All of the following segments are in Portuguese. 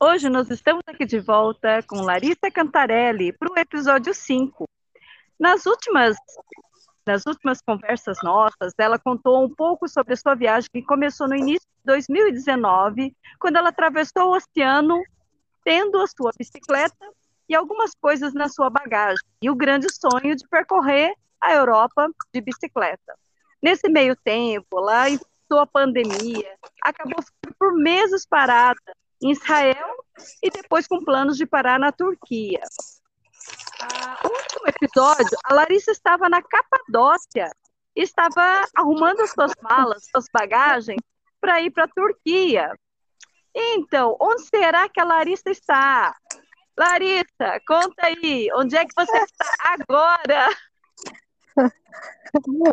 Hoje nós estamos aqui de volta com Larissa Cantarelli para o episódio 5. Nas últimas, nas últimas conversas nossas, ela contou um pouco sobre a sua viagem que começou no início de 2019, quando ela atravessou o oceano tendo a sua bicicleta e algumas coisas na sua bagagem, e o grande sonho de percorrer a Europa de bicicleta. Nesse meio tempo, lá a pandemia, acabou por meses parada em Israel e depois com planos de parar na Turquia. Ah, no último episódio, a Larissa estava na Capadócia, estava arrumando as suas malas, suas bagagens para ir para a Turquia. Então, onde será que a Larissa está? Larissa, conta aí, onde é que você está agora?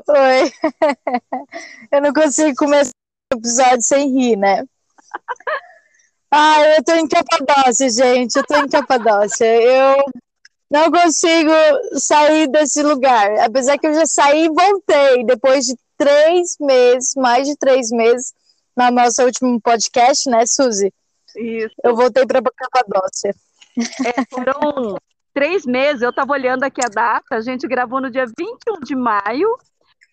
Oi. Eu não consigo começar o episódio sem rir, né? Ah, eu tô em Capadócia, gente. Eu tô em Capadócia. Eu não consigo sair desse lugar. Apesar que eu já saí e voltei depois de três meses, mais de três meses, no nosso último podcast, né, Suzy? Isso. Eu voltei para Capadócia. É, foram três meses, eu estava olhando aqui a data, a gente gravou no dia 21 de maio,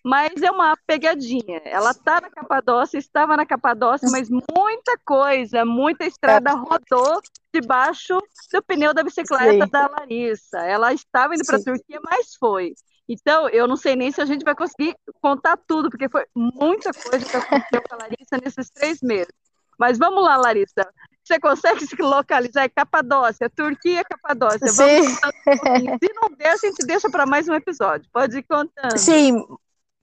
mas é uma pegadinha. Ela está na Capadócia, estava na Capadócia, mas muita coisa, muita estrada rodou debaixo do pneu da bicicleta Sim. da Larissa. Ela estava indo para a. Turquia, mas foi. Então, eu não sei nem se a gente vai conseguir contar tudo, porque foi muita coisa que aconteceu com a Larissa nesses três meses. Mas vamos lá, Larissa. Você consegue se localizar? É Capadócia, Turquia, Capadócia. Vamos Sim. contando um. Se não der, a gente deixa para mais um episódio. Pode ir contando. Sim,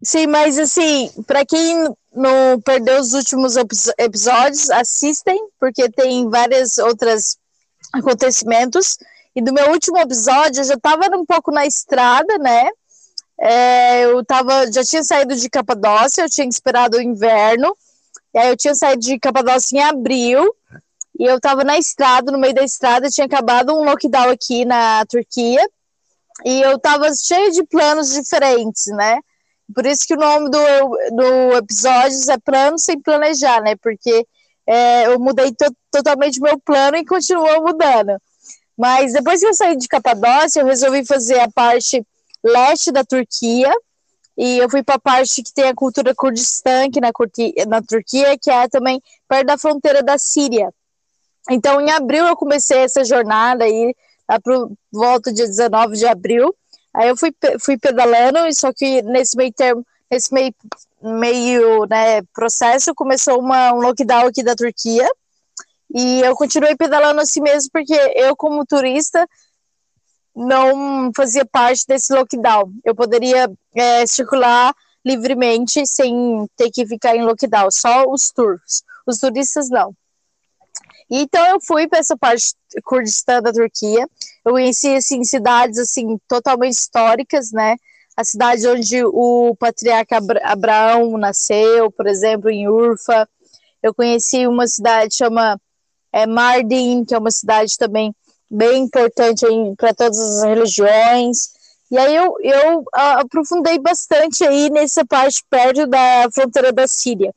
sim, mas assim, para quem não perdeu os últimos epi- episódios, assistem, porque tem vários outros acontecimentos. E do meu último episódio, eu já estava um pouco na estrada, né? É, eu tava, já tinha saído de Capadócia, eu tinha esperado o inverno, e aí eu tinha saído de Capadócia em abril, e eu estava na estrada, no meio da estrada, tinha acabado um lockdown aqui na Turquia, e eu estava cheio de planos diferentes, né? Por isso que o nome do, do episódio é Plano Sem Planejar, né? Porque é, eu mudei to totalmente meu plano e continuou mudando. Mas depois que eu saí de Capadócia, eu resolvi fazer a parte leste da Turquia, e eu fui para a parte que tem a cultura Kurdistã, aqui na, na Turquia, que é também perto da fronteira da Síria. Então, em abril, eu comecei essa jornada aí, lá por volta dia 19 de abril. Aí eu fui, fui pedalando, só que nesse meio termo, nesse meio, meio né, processo, começou uma, um lockdown aqui da Turquia. E eu continuei pedalando assim mesmo, porque eu, como turista, não fazia parte desse lockdown. Eu poderia é, circular livremente sem ter que ficar em lockdown, só os tours. Os turistas não. Então eu fui para essa parte Kurdistã da Turquia. Eu conheci assim cidades assim totalmente históricas, né? A cidade onde o patriarca Abraão nasceu, por exemplo, em Urfa. Eu conheci uma cidade chama é, Mardin, que é uma cidade também bem importante para todas as religiões. E aí eu, eu aprofundei bastante aí nessa parte perto da fronteira da Síria.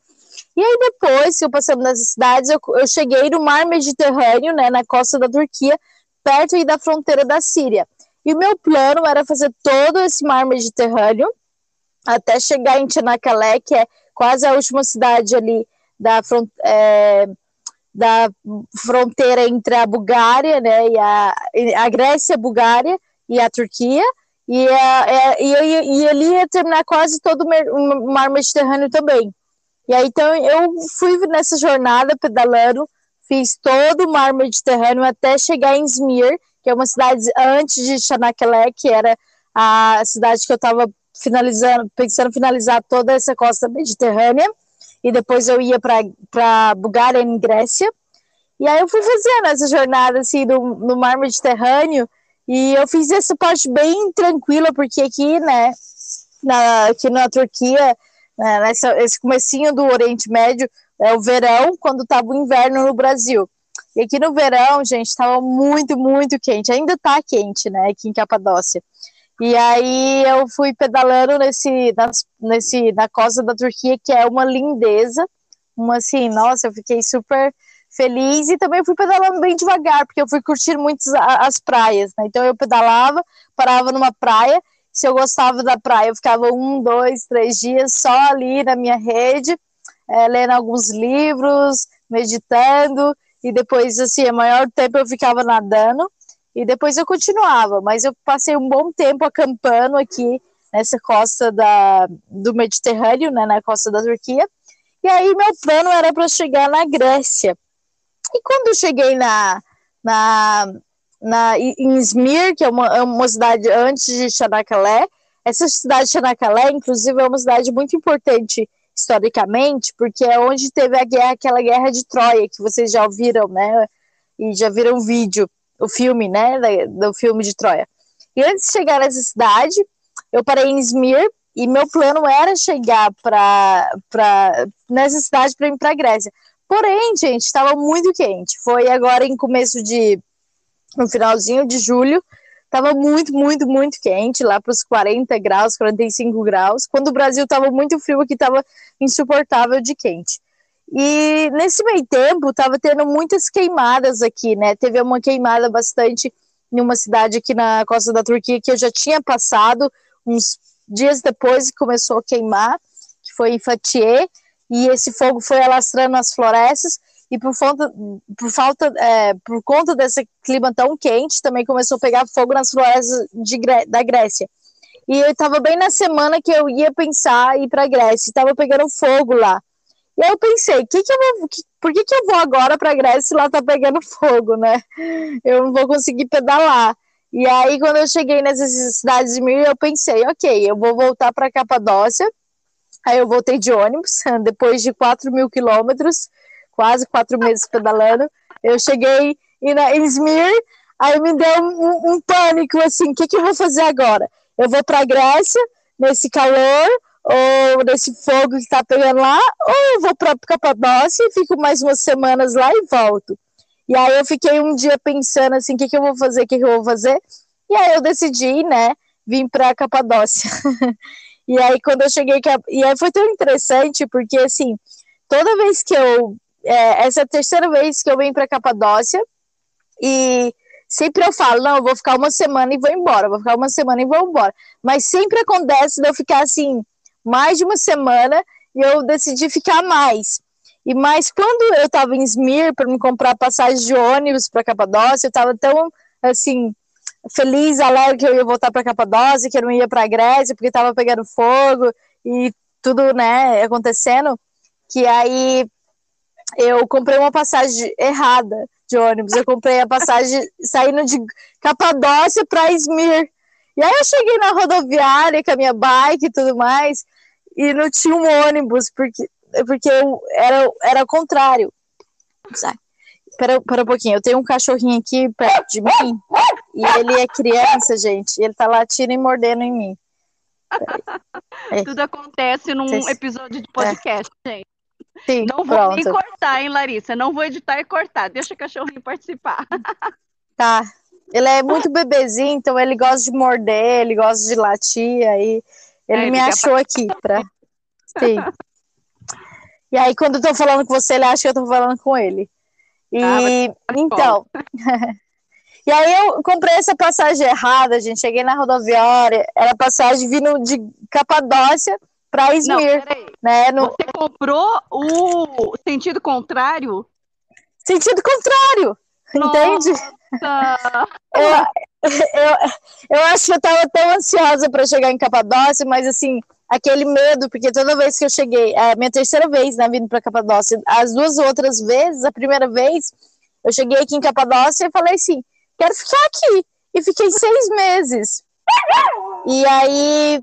E aí depois eu passei nessas cidades, eu, eu cheguei no mar Mediterrâneo, né, na costa da Turquia, perto aí da fronteira da Síria. E o meu plano era fazer todo esse mar Mediterrâneo até chegar em Tchanakale, que é quase a última cidade ali da, é, da fronteira entre a Bulgária, né, e a, a Grécia, a Bulgária e a Turquia, e, a, é, e, e, e ali ia terminar quase todo o mar Mediterrâneo também. E aí, então, eu fui nessa jornada pedalando, fiz todo o mar Mediterrâneo até chegar em Izmir, que é uma cidade antes de Çanakkale, que era a cidade que eu estava finalizando, pensando em finalizar toda essa costa mediterrânea e depois eu ia para Bulgária e Grécia. E aí eu fui fazendo essa jornada assim no, no mar Mediterrâneo e eu fiz essa parte bem tranquila porque aqui, né, na, aqui na Turquia, né, nessa, esse comecinho do Oriente Médio é o verão, quando estava o inverno no Brasil. E aqui no verão, gente, estava muito, muito quente. Ainda está quente, né, aqui em Capadócia. E aí eu fui pedalando nesse, nas, nesse, na costa da Turquia, que é uma lindeza. Uma assim, nossa, eu fiquei super feliz e também fui pedalando bem devagar, porque eu fui curtir muito as praias, né? Então eu pedalava, parava numa praia, se eu gostava da praia, eu ficava um, dois, três dias só ali na minha rede, é, lendo alguns livros, meditando, e depois, assim, a maior tempo eu ficava nadando, e depois eu continuava, mas eu passei um bom tempo acampando aqui nessa costa da, do Mediterrâneo, né, na costa da Turquia. E aí meu plano era para chegar na Grécia. E quando eu cheguei na, na, na em Izmir, que é uma, é uma cidade antes de Çanakkale, essa cidade de Çanakkale, inclusive, é uma cidade muito importante historicamente, porque é onde teve a guerra, aquela guerra de Troia, que vocês já ouviram, né? E já viram o vídeo o filme, né, do filme de Troia. E antes de chegar nessa cidade, eu parei em Izmir e meu plano era chegar para nessa cidade para ir para a Grécia. Porém, gente, estava muito quente. Foi agora em começo de no finalzinho de julho, estava muito, muito, muito quente, lá para os 40 graus, 45 graus. Quando o Brasil estava muito frio, aqui estava insuportável de quente. E nesse meio tempo, estava tendo muitas queimadas aqui, né? Teve uma queimada bastante em uma cidade aqui na costa da Turquia que eu já tinha passado uns dias depois que começou a queimar, que foi em Fatih, e esse fogo foi alastrando as florestas e por, falta, por, falta, é, por conta desse clima tão quente, também começou a pegar fogo nas florestas de, da Grécia. E eu estava bem na semana que eu ia pensar ir para a Grécia, estava pegando fogo lá. E aí eu pensei, que que eu vou, que, por que, que eu vou agora para a Grécia se lá tá pegando fogo, né? Eu não vou conseguir pedalar. E aí, quando eu cheguei nessas cidades de Mir, eu pensei, ok, eu vou voltar para Capadócia. Aí eu voltei de ônibus, depois de 4 mil quilômetros, quase quatro meses pedalando. Eu cheguei em Izmir, aí me deu um, um pânico, assim, o que, que eu vou fazer agora? Eu vou para a Grécia, nesse calor, ou nesse fogo que está pegando lá, ou eu vou para Capadócia e fico mais umas semanas lá e volto. E aí eu fiquei um dia pensando assim, o que, que eu vou fazer, o que, que eu vou fazer, e aí eu decidi, né, vir para Capadócia. E aí, quando eu cheguei, e aí foi tão interessante, porque assim, toda vez que eu. É, essa é a terceira vez que eu venho para Capadócia, e sempre eu falo, não, eu vou ficar uma semana e vou embora, vou ficar uma semana e vou embora. Mas sempre acontece de eu ficar assim, mais de uma semana, e eu decidi ficar mais. E mais quando eu estava em Smir para me comprar passagem de ônibus para Capadócia, eu estava tão assim feliz, alegre que eu ia voltar para Capadócia, que eu não ia para a Grécia porque estava pegando fogo e tudo, né, acontecendo, que aí eu comprei uma passagem errada de ônibus. Eu comprei a passagem saindo de Capadócia para Smir. E aí eu cheguei na rodoviária com a minha bike e tudo mais, e não tinha um ônibus, porque, porque era, era o contrário. Sai. Pera, pera um pouquinho, eu tenho um cachorrinho aqui perto de mim, e ele é criança, gente, ele tá latindo e mordendo em mim. É. Tudo acontece num episódio de podcast, é. gente. Sim, não vou pronto. nem cortar, hein, Larissa? Não vou editar e cortar. Deixa o cachorrinho participar. Tá. Ele é muito bebezinho, então ele gosta de morder, ele gosta de latir, aí ele, é, me achou aqui pra. Sim. E aí, quando eu tô falando com você, ele acha que eu tô falando com ele. E ah, então. e aí eu comprei essa passagem errada, gente. Cheguei na rodoviária, era passagem vindo de Capadócia para Izmir. né, no... Você comprou o sentido contrário? Sentido contrário, Nossa. entende? eu, eu, eu acho que eu estava tão ansiosa para chegar em Capadócia, mas assim, aquele medo, porque toda vez que eu cheguei, é minha terceira vez na né, vindo para Capadócia, as duas outras vezes, a primeira vez, eu cheguei aqui em Capadócia e falei assim: quero ficar aqui. E fiquei seis meses. E aí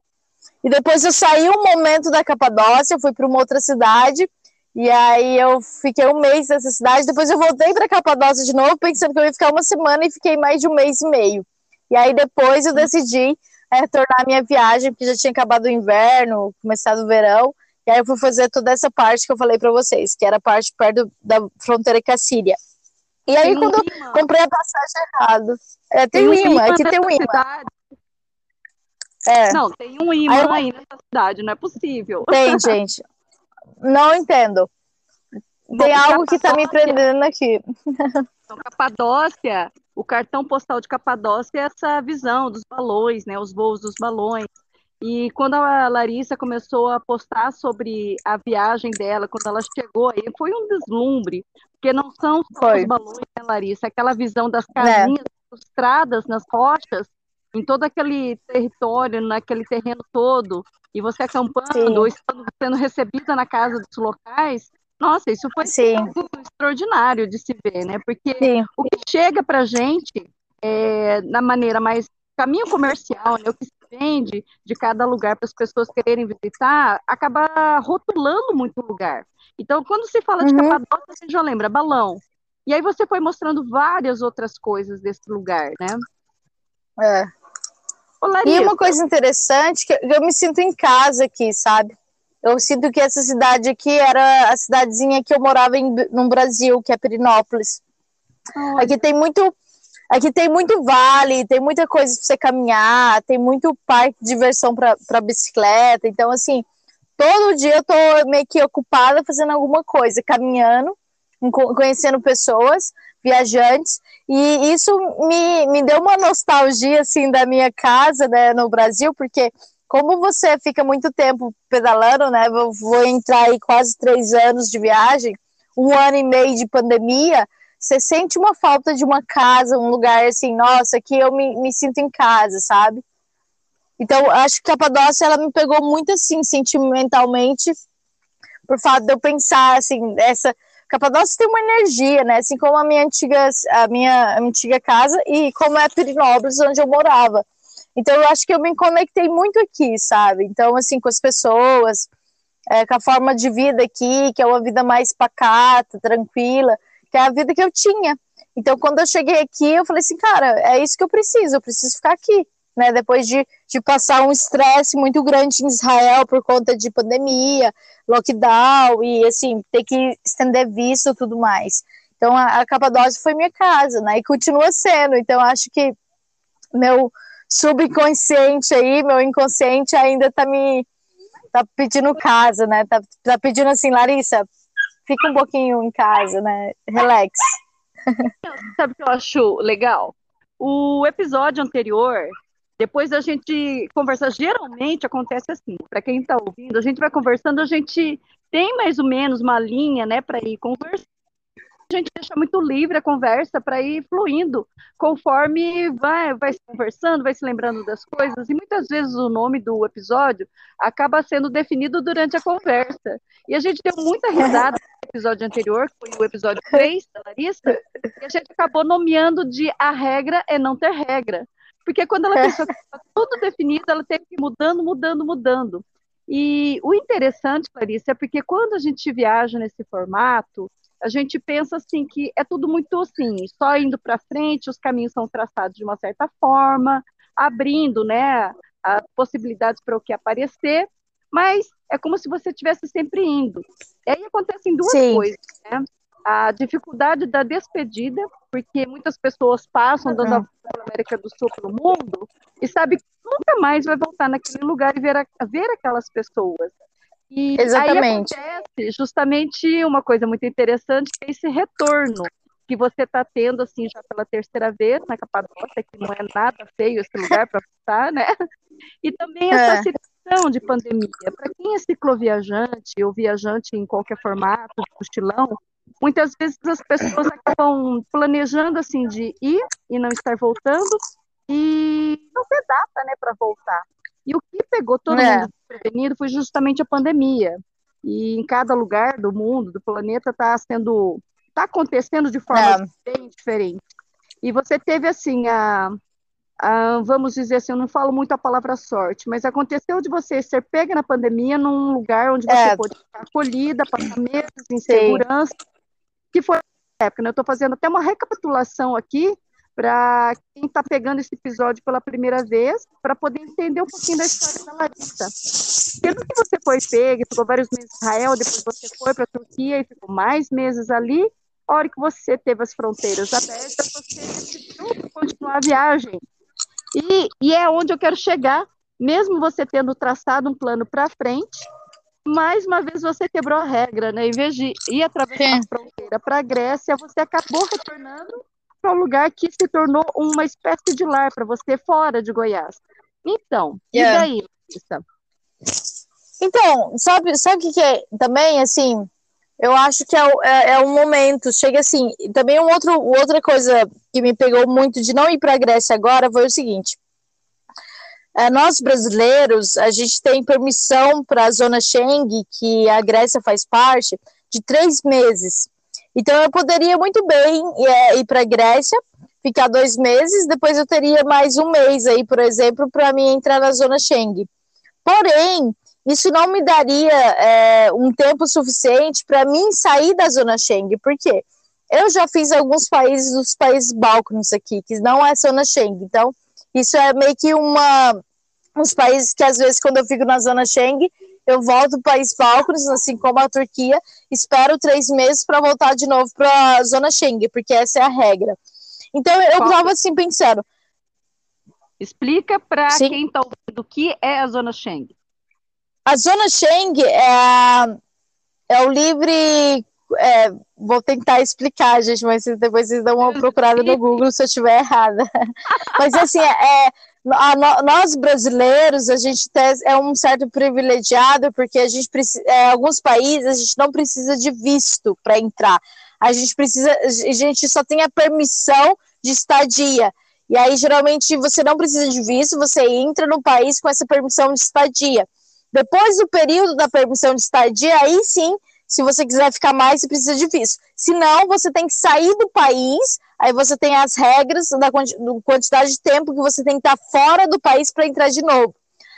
e depois eu saí um momento da Capadócia, fui para uma outra cidade, e aí eu fiquei um mês nessa cidade, depois eu voltei para Capadócia de novo, pensando que eu ia ficar uma semana e fiquei mais de um mês e meio. E aí depois eu decidi é, retornar a minha viagem, porque já tinha acabado o inverno, começado o verão, e aí eu fui fazer toda essa parte que eu falei para vocês, que era a parte perto da fronteira com a Síria. E aí, tem quando eu comprei a passagem errado, é, tem, tem um imã, aqui tem um imã. Cidade. É. Não, tem um imã aí, eu... aí nessa cidade, não é possível. Tem, gente. Não entendo. Tem algo que está me prendendo aqui. Então, Capadócia, o cartão postal de Capadócia é essa visão dos balões, né? Os voos dos balões. E quando a Larissa começou a postar sobre a viagem dela, quando ela chegou aí, foi um deslumbre, porque não são só foi. os balões, né, Larissa? Aquela visão das é. casinhas é. ilustradas nas rochas, em todo aquele território, naquele terreno todo, e você acampando, ou estando, sendo recebida na casa dos locais, nossa, isso foi Sim. extraordinário de se ver, né? Porque Sim. o que chega para gente é, na maneira mais caminho comercial, né? O que se vende de cada lugar para as pessoas quererem visitar, acaba rotulando muito o lugar. Então, quando se fala de uhum. Capadócia, você já lembra balão. E aí você foi mostrando várias outras coisas desse lugar, né? É. E uma coisa interessante, que eu me sinto em casa aqui, sabe? Eu sinto que essa cidade aqui era a cidadezinha que eu morava em, no Brasil, que é Perinópolis. Aqui tem muito aqui tem muito vale, tem muita coisa para você caminhar, tem muito parque de diversão para bicicleta. Então, assim, todo dia eu tô meio que ocupada fazendo alguma coisa, caminhando, conhecendo pessoas, viajantes, e isso me, me deu uma nostalgia, assim, da minha casa, né, no Brasil, porque como você fica muito tempo pedalando, né, vou, vou entrar aí quase três anos de viagem, um ano e meio de pandemia, você sente uma falta de uma casa, um lugar assim, nossa, aqui eu me, me sinto em casa, sabe? Então, acho que a Capadócia, ela me pegou muito assim, sentimentalmente, por fato de eu pensar, assim, essa, Capadócia tem uma energia, né? Assim como a minha antiga, a minha antiga casa e como é Pirinópolis, onde eu morava. Então eu acho que eu me conectei muito aqui, sabe? Então, assim, com as pessoas, é, com a forma de vida aqui, que é uma vida mais pacata, tranquila, que é a vida que eu tinha. Então, quando eu cheguei aqui, eu falei assim, cara, é isso que eu preciso, eu preciso ficar aqui né, depois de, de passar um estresse muito grande em Israel por conta de pandemia, lockdown e assim, ter que estender visto e tudo mais. Então a, a Capadócia foi minha casa, né? E continua sendo. Então acho que meu subconsciente aí, meu inconsciente ainda tá me tá pedindo casa, né? Tá, tá pedindo assim, Larissa, fica um pouquinho em casa, né? Relax. Sabe o que eu acho legal? O episódio anterior, depois da gente conversar, geralmente acontece assim, para quem está ouvindo, a gente vai conversando, a gente tem mais ou menos uma linha, né, para ir conversando a gente deixa muito livre a conversa para ir fluindo conforme vai, vai se conversando, vai se lembrando das coisas, e muitas vezes o nome do episódio acaba sendo definido durante a conversa. E a gente deu muita risada no episódio anterior, que foi o episódio 3 da Larissa, e a gente acabou nomeando de a regra é não ter regra. Porque quando ela pensou que estava tudo definido, ela teve que ir mudando, mudando, mudando. E o interessante, Clarice, é porque quando a gente viaja nesse formato, a gente pensa assim que é tudo muito assim, só indo para frente, os caminhos são traçados de uma certa forma, abrindo, né, as possibilidades para o que aparecer, mas é como se você estivesse sempre indo. E aí acontecem duas Sim. coisas, né? A dificuldade da despedida, porque muitas pessoas passam dando a volta pela América do Sul, pelo mundo, e sabe que nunca mais vai voltar naquele lugar e ver, a, ver aquelas pessoas. E Exatamente. aí acontece justamente uma coisa muito interessante, que é esse retorno que você está tendo, assim, já pela terceira vez na Capadócia, que não é nada feio esse lugar para estar, né? E também essa é. situação de pandemia. Para quem é cicloviajante ou viajante em qualquer formato, mochilão, muitas vezes as pessoas acabam planejando, assim, de ir e não estar voltando e não ter data, né, para voltar. E o que pegou todo é. mundo prevenido foi justamente a pandemia. E em cada lugar do mundo, do planeta, está sendo, está acontecendo de forma é. bem diferente. E você teve assim a, a, vamos dizer assim, eu não falo muito a palavra sorte, mas aconteceu de você ser pega na pandemia num lugar onde você é. pôde ficar acolhida, passar meses em segurança, que foi a época. Né? Eu estou fazendo até uma recapitulação aqui para quem está pegando esse episódio pela primeira vez, para poder entender um pouquinho da história da Larissa. Pelo que você foi pega, ficou vários meses em Israel, depois você foi para a Turquia e ficou mais meses ali, a hora que você teve as fronteiras abertas, você decidiu continuar a viagem. E, e é onde eu quero chegar, mesmo você tendo traçado um plano para frente, mais uma vez você quebrou a regra, né? Em vez de ir atravessar a fronteira para a Grécia, você acabou retornando para um lugar que se tornou uma espécie de lar para você fora de Goiás. Então, yeah. e daí, Lisa? Então, sabe, sabe o que, é também, assim, eu acho que é, é, é, um momento, chega assim, também um outro, outra coisa que me pegou muito de não ir para a Grécia agora foi o seguinte, nós brasileiros, a gente tem permissão para a zona Schengen, que a Grécia faz parte, de três meses. Então eu poderia muito bem é, ir para a Grécia, ficar dois meses, depois eu teria mais um mês aí, por exemplo, para mim entrar na zona Schengen. Porém, isso não me daria é, um tempo suficiente para mim sair da zona Schengen, porque eu já fiz alguns países dos países balcãs aqui, que não é zona Schengen. Então, isso é meio que uma uns países que às vezes quando eu fico na zona Schengen, eu volto para os Balcãs, assim como a Turquia, espero três meses para voltar de novo para a zona Schengen, porque essa é a regra. Então eu estava assim pensando. Explica para quem está ouvindo o que é a zona Schengen. A zona Schengen é, é o livre. É, vou tentar explicar, gente, mas depois vocês dão uma procurada no Google se eu estiver errada. mas assim, é, a, nós brasileiros, a gente é um certo privilegiado, porque a gente é, alguns países a gente não precisa de visto para entrar. A gente precisa, a gente só tem a permissão de estadia. E aí, geralmente, você não precisa de visto, você entra no país com essa permissão de estadia. Depois do período da permissão de estadia, aí sim, se você quiser ficar mais, você precisa de visto. Se não, você tem que sair do país Aí você tem as regras da quantidade de tempo que você tem que estar fora do país para entrar de novo.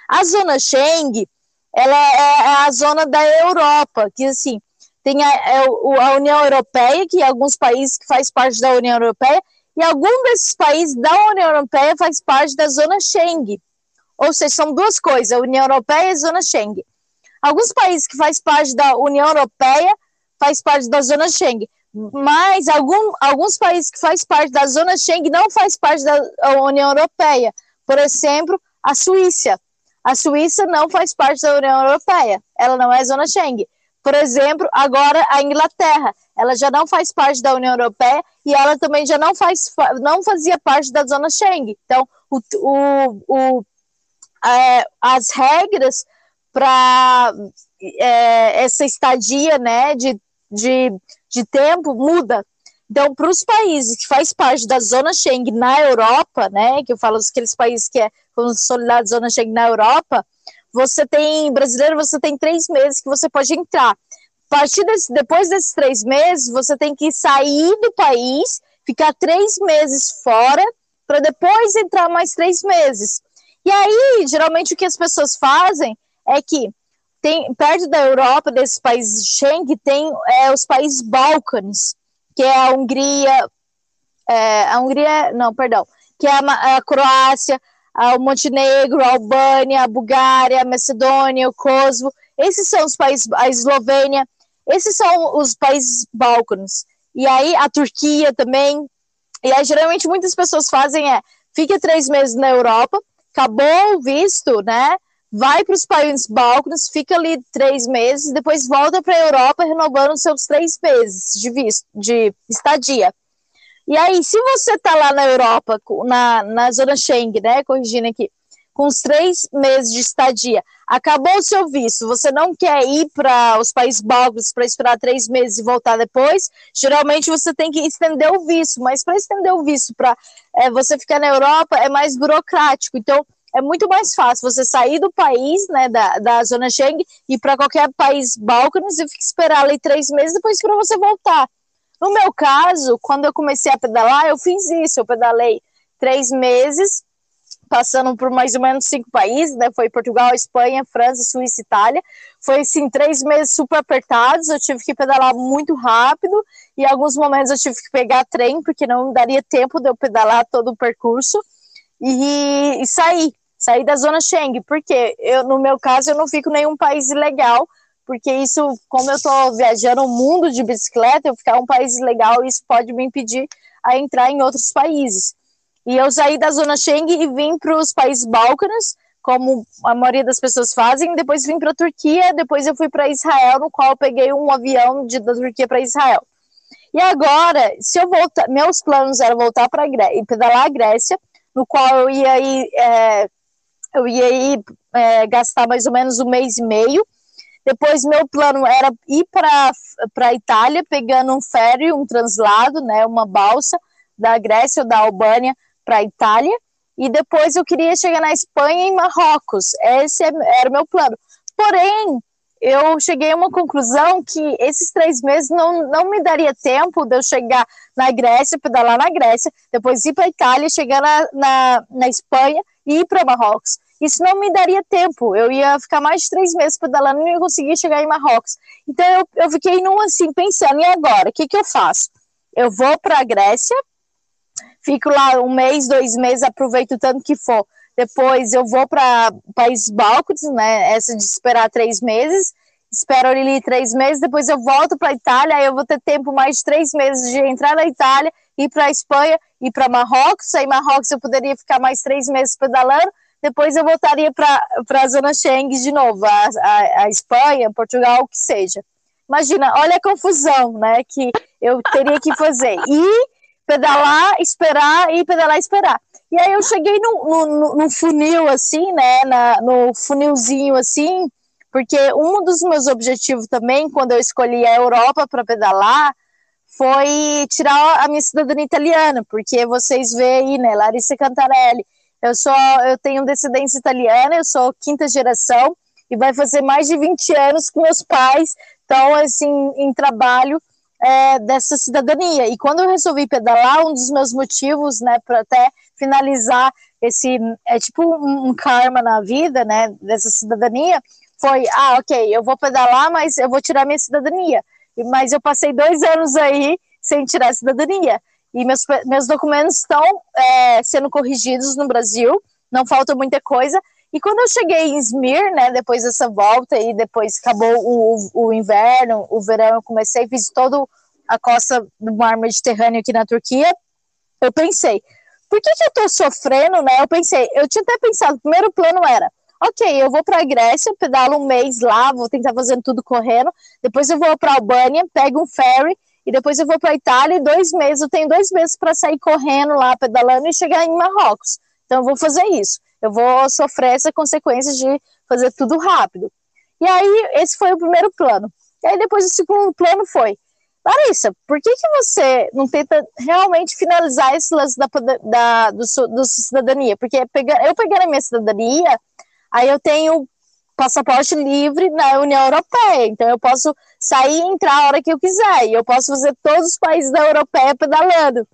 A zona Schengen, ela é, é a zona da Europa, que assim, tem a, é a União Europeia, que alguns países que faz parte da União Europeia, e algum desses países da União Europeia faz parte da zona Schengen. Ou seja, são duas coisas, União Europeia e zona Schengen. Alguns países que faz parte da União Europeia faz parte da zona Schengen mas algum, alguns países que fazem parte da zona Schengen não faz parte da União Europeia. Por exemplo, a Suíça. A Suíça não faz parte da União Europeia, ela não é zona Schengen. Por exemplo, agora a Inglaterra, ela já não faz parte da União Europeia e ela também já não, faz, não fazia parte da zona Schengen. Então, o, o, o é, as regras para é, essa estadia né, de, de, de tempo muda. Então, para os países que faz parte da zona Schengen na Europa, né, que eu falo aqueles países que é consolidado zona Schengen na Europa, você tem, brasileiro, você tem três meses que você pode entrar. A partir desse, depois desses três meses, você tem que sair do país, ficar três meses fora, para depois entrar mais três meses. E aí, geralmente, o que as pessoas fazem é que tem, perto da Europa, desses países Schengen, tem é, os países Balcãs, que é a Hungria, é, a Hungria, não, perdão, que é a, a Croácia, o Montenegro, a Albânia, a Bulgária, a Macedônia, o Kosovo. Esses são os países, a Eslovênia, esses são os países Balcãs. E aí a Turquia também. E aí geralmente muitas pessoas fazem é, fica três meses na Europa, acabou o visto, né? Vai para os países Balcãs, fica ali três meses, depois volta para a Europa renovando seus três meses de visto, de estadia. E aí, se você está lá na Europa, na, na zona Schengen, né, corrigindo aqui, com os três meses de estadia, acabou o seu visto, você não quer ir para os países bálticos para esperar três meses e voltar depois, geralmente você tem que estender o visto, mas para estender o visto para é, você ficar na Europa é mais burocrático, então é muito mais fácil você sair do país, né, da, da zona Schengen, e para qualquer país Balcãs e esperar ali três meses depois para você voltar. No meu caso, quando eu comecei a pedalar, eu fiz isso. Eu pedalei três meses, passando por mais ou menos cinco países, né? Foi Portugal, Espanha, França, Suíça, Itália. Foi, assim, três meses super apertados. Eu tive que pedalar muito rápido e em alguns momentos eu tive que pegar trem, porque não daria tempo de eu pedalar todo o percurso e, e sair. Sair da zona Schengen, porque eu, no meu caso eu não fico em nenhum país ilegal, porque isso, como eu estou viajando o mundo de bicicleta, eu ficar um país legal, isso pode me impedir a entrar em outros países. E eu saí da zona Schengen e vim para os países Balcãs, como a maioria das pessoas fazem, depois vim para a Turquia, depois eu fui para Israel, no qual eu peguei um avião de, da Turquia para Israel. E agora, se eu voltar, meus planos eram voltar para e pedalar a Grécia, no qual eu ia ir, é, eu ia ir é, gastar mais ou menos um mês e meio, depois, meu plano era ir para a Itália, pegando um ferry, um translado, né, uma balsa da Grécia ou da Albânia para a Itália. E depois eu queria chegar na Espanha e em Marrocos. Esse é, era o meu plano. Porém, eu cheguei a uma conclusão que esses três meses não, não me daria tempo de eu chegar na Grécia, pedalar na Grécia, depois ir para a Itália, chegar na, na, na Espanha e ir para Marrocos isso não me daria tempo. Eu ia ficar mais de três meses pedalando e não ia conseguir chegar em Marrocos. Então eu, eu fiquei num assim, pensando, e agora? O que, que eu faço? Eu vou para a Grécia, fico lá um mês, dois meses, aproveito tanto que for. Depois eu vou para Países Balcãs, né? Essa de esperar três meses. Espero ali três meses, depois eu volto para a Itália, aí eu vou ter tempo mais de três meses de entrar na Itália, ir para a Espanha, ir para Marrocos. Aí Marrocos eu poderia ficar mais três meses pedalando depois eu voltaria para a zona Schengen de novo, a, a, a, Espanha, Portugal, o que seja. Imagina, olha a confusão né, que eu teria que fazer. E pedalar, esperar, e pedalar, esperar. E aí eu cheguei no, no, no funil, assim, né, na, no funilzinho, assim, porque um dos meus objetivos também, quando eu escolhi a Europa para pedalar, foi tirar a minha cidadania italiana, porque vocês veem aí, né, Larissa Cantarelli, eu sou, eu tenho descendência italiana, eu sou quinta geração e vai fazer mais de 20 anos com meus pais, então assim, em trabalho é, dessa cidadania. E quando eu resolvi pedalar, um dos meus motivos, né, para até finalizar esse é tipo um, um karma na vida, né, dessa cidadania, foi, ah, ok, eu vou pedalar, mas eu vou tirar minha cidadania. Mas eu passei dois anos aí sem tirar a cidadania e meus, meus documentos estão é, sendo corrigidos no Brasil, não falta muita coisa. E quando eu cheguei em Izmir, né, depois dessa volta e depois acabou o, o inverno, o verão, eu comecei, fiz toda a costa do mar Mediterrâneo aqui na Turquia, eu pensei, por que, que eu tô sofrendo, né? Eu pensei, eu tinha até pensado, o primeiro plano era, ok, eu vou para a Grécia, pedalo um mês lá, vou tentar fazer tudo correndo, depois eu vou para Albânia, pego um ferry e depois eu vou para Itália e dois meses, eu tenho dois meses para sair correndo lá, pedalando e chegar em Marrocos. Então eu vou fazer isso. Eu vou sofrer essa consequência de fazer tudo rápido. E aí, esse foi o primeiro plano. E aí, depois, o segundo plano foi: Larissa, por que, que você não tenta realmente finalizar esse lance da, da do, do cidadania? Porque eu pegando a minha cidadania, aí eu tenho passaporte livre na União Europeia, então eu posso sair e entrar a hora que eu quiser, e eu posso fazer todos os países da Europeia pedalando.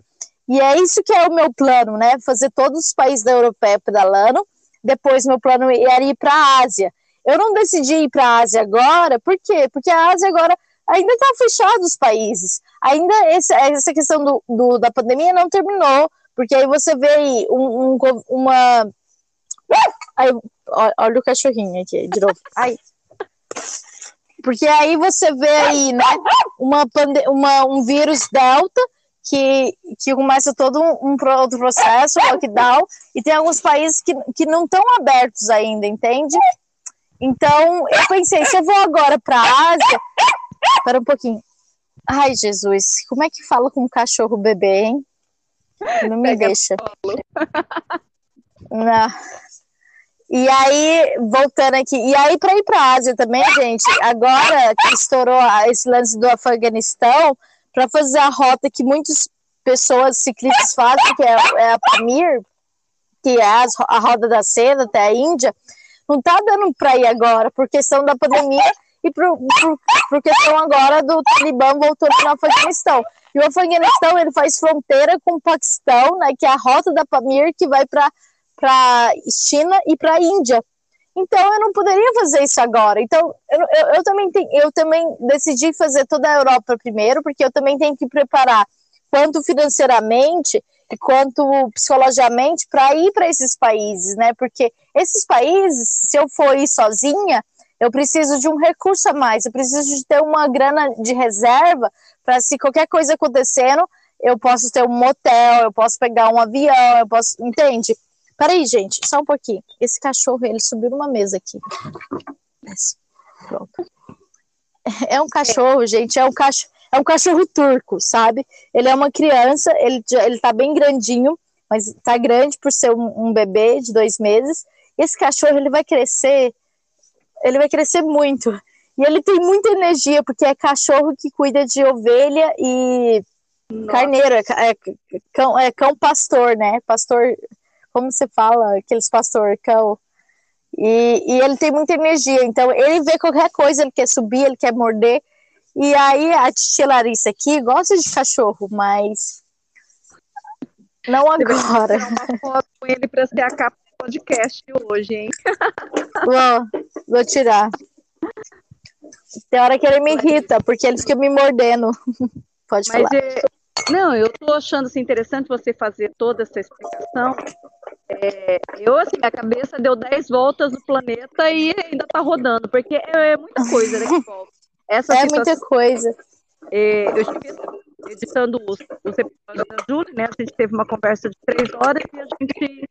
E é isso que é o meu plano, né? Fazer todos os países da Europeia pedalando. Depois, meu plano era ir para a Ásia. Eu não decidi ir para a Ásia agora, por quê? Porque a Ásia agora ainda está fechado os países. Ainda esse, essa questão do, do, da pandemia não terminou, porque aí você vê aí um, um, uma. Aí, olha o cachorrinho aqui, de novo. Porque aí você vê aí, né, uma, uma, um vírus delta que, que começa todo um, um outro processo, lockdown, e tem alguns países que, que não estão abertos ainda, entende? Então, eu pensei, se eu vou agora para a Ásia, para um pouquinho. Ai, Jesus, como é que fala com um cachorro bebê, hein? Não me Pega deixa. Não. E aí, voltando aqui, e aí para ir para a Ásia também, gente, agora que estourou esse lance do Afeganistão, para fazer a rota que muitas pessoas ciclistas fazem, que é, é a Pamir, que é a, a roda da seda até a Índia, não tá dando para ir agora, por questão da pandemia e por, por, por questão agora do Talibã voltando no Afeganistão. E o Afeganistão, ele faz fronteira com o Paquistão, né, que é a rota da Pamir, que vai para para China e para a Índia. Então eu não poderia fazer isso agora. Então eu, eu, eu, também eu também decidi fazer toda a Europa primeiro, porque eu também tenho que preparar quanto financeiramente quanto psicologicamente para ir para esses países, né? Porque esses países, se eu for ir sozinha, eu preciso de um recurso a mais, eu preciso de ter uma grana de reserva para se qualquer coisa acontecendo, eu posso ter um motel, eu posso pegar um avião, eu posso, entende? Peraí, gente, só um pouquinho. Esse cachorro, ele subiu numa mesa aqui. Pronto. É um cachorro, gente, é um cachorro, é um cachorro turco, sabe? Ele é uma criança, ele, ele tá bem grandinho, mas tá grande por ser um, um bebê de dois meses. Esse cachorro, ele vai crescer, ele vai crescer muito. E ele tem muita energia, porque é cachorro que cuida de ovelha e Nossa. carneiro, é, é, cão, é cão pastor, né? Pastor como você fala, aqueles pastor cão. E, e ele tem muita energia, então ele vê qualquer coisa, ele quer subir, ele quer morder. E aí a tia Larissa aqui gosta de cachorro, mas não agora. Vou uma foto com ele para ser a capa do podcast hoje, hein? Vou, vou tirar. Tem hora que ele me irrita, porque ele fica me mordendo. Pode mas falar. É, não, eu estou achando assim, interessante você fazer toda essa explicação. É, eu, assim, a cabeça deu 10 voltas no planeta e ainda está rodando, porque é, é, muita coisa né, que volta. Essa é situação, muita coisa. É, eu estive editando os, os, episódios da Júlia, né? A gente teve uma conversa de três horas e a gente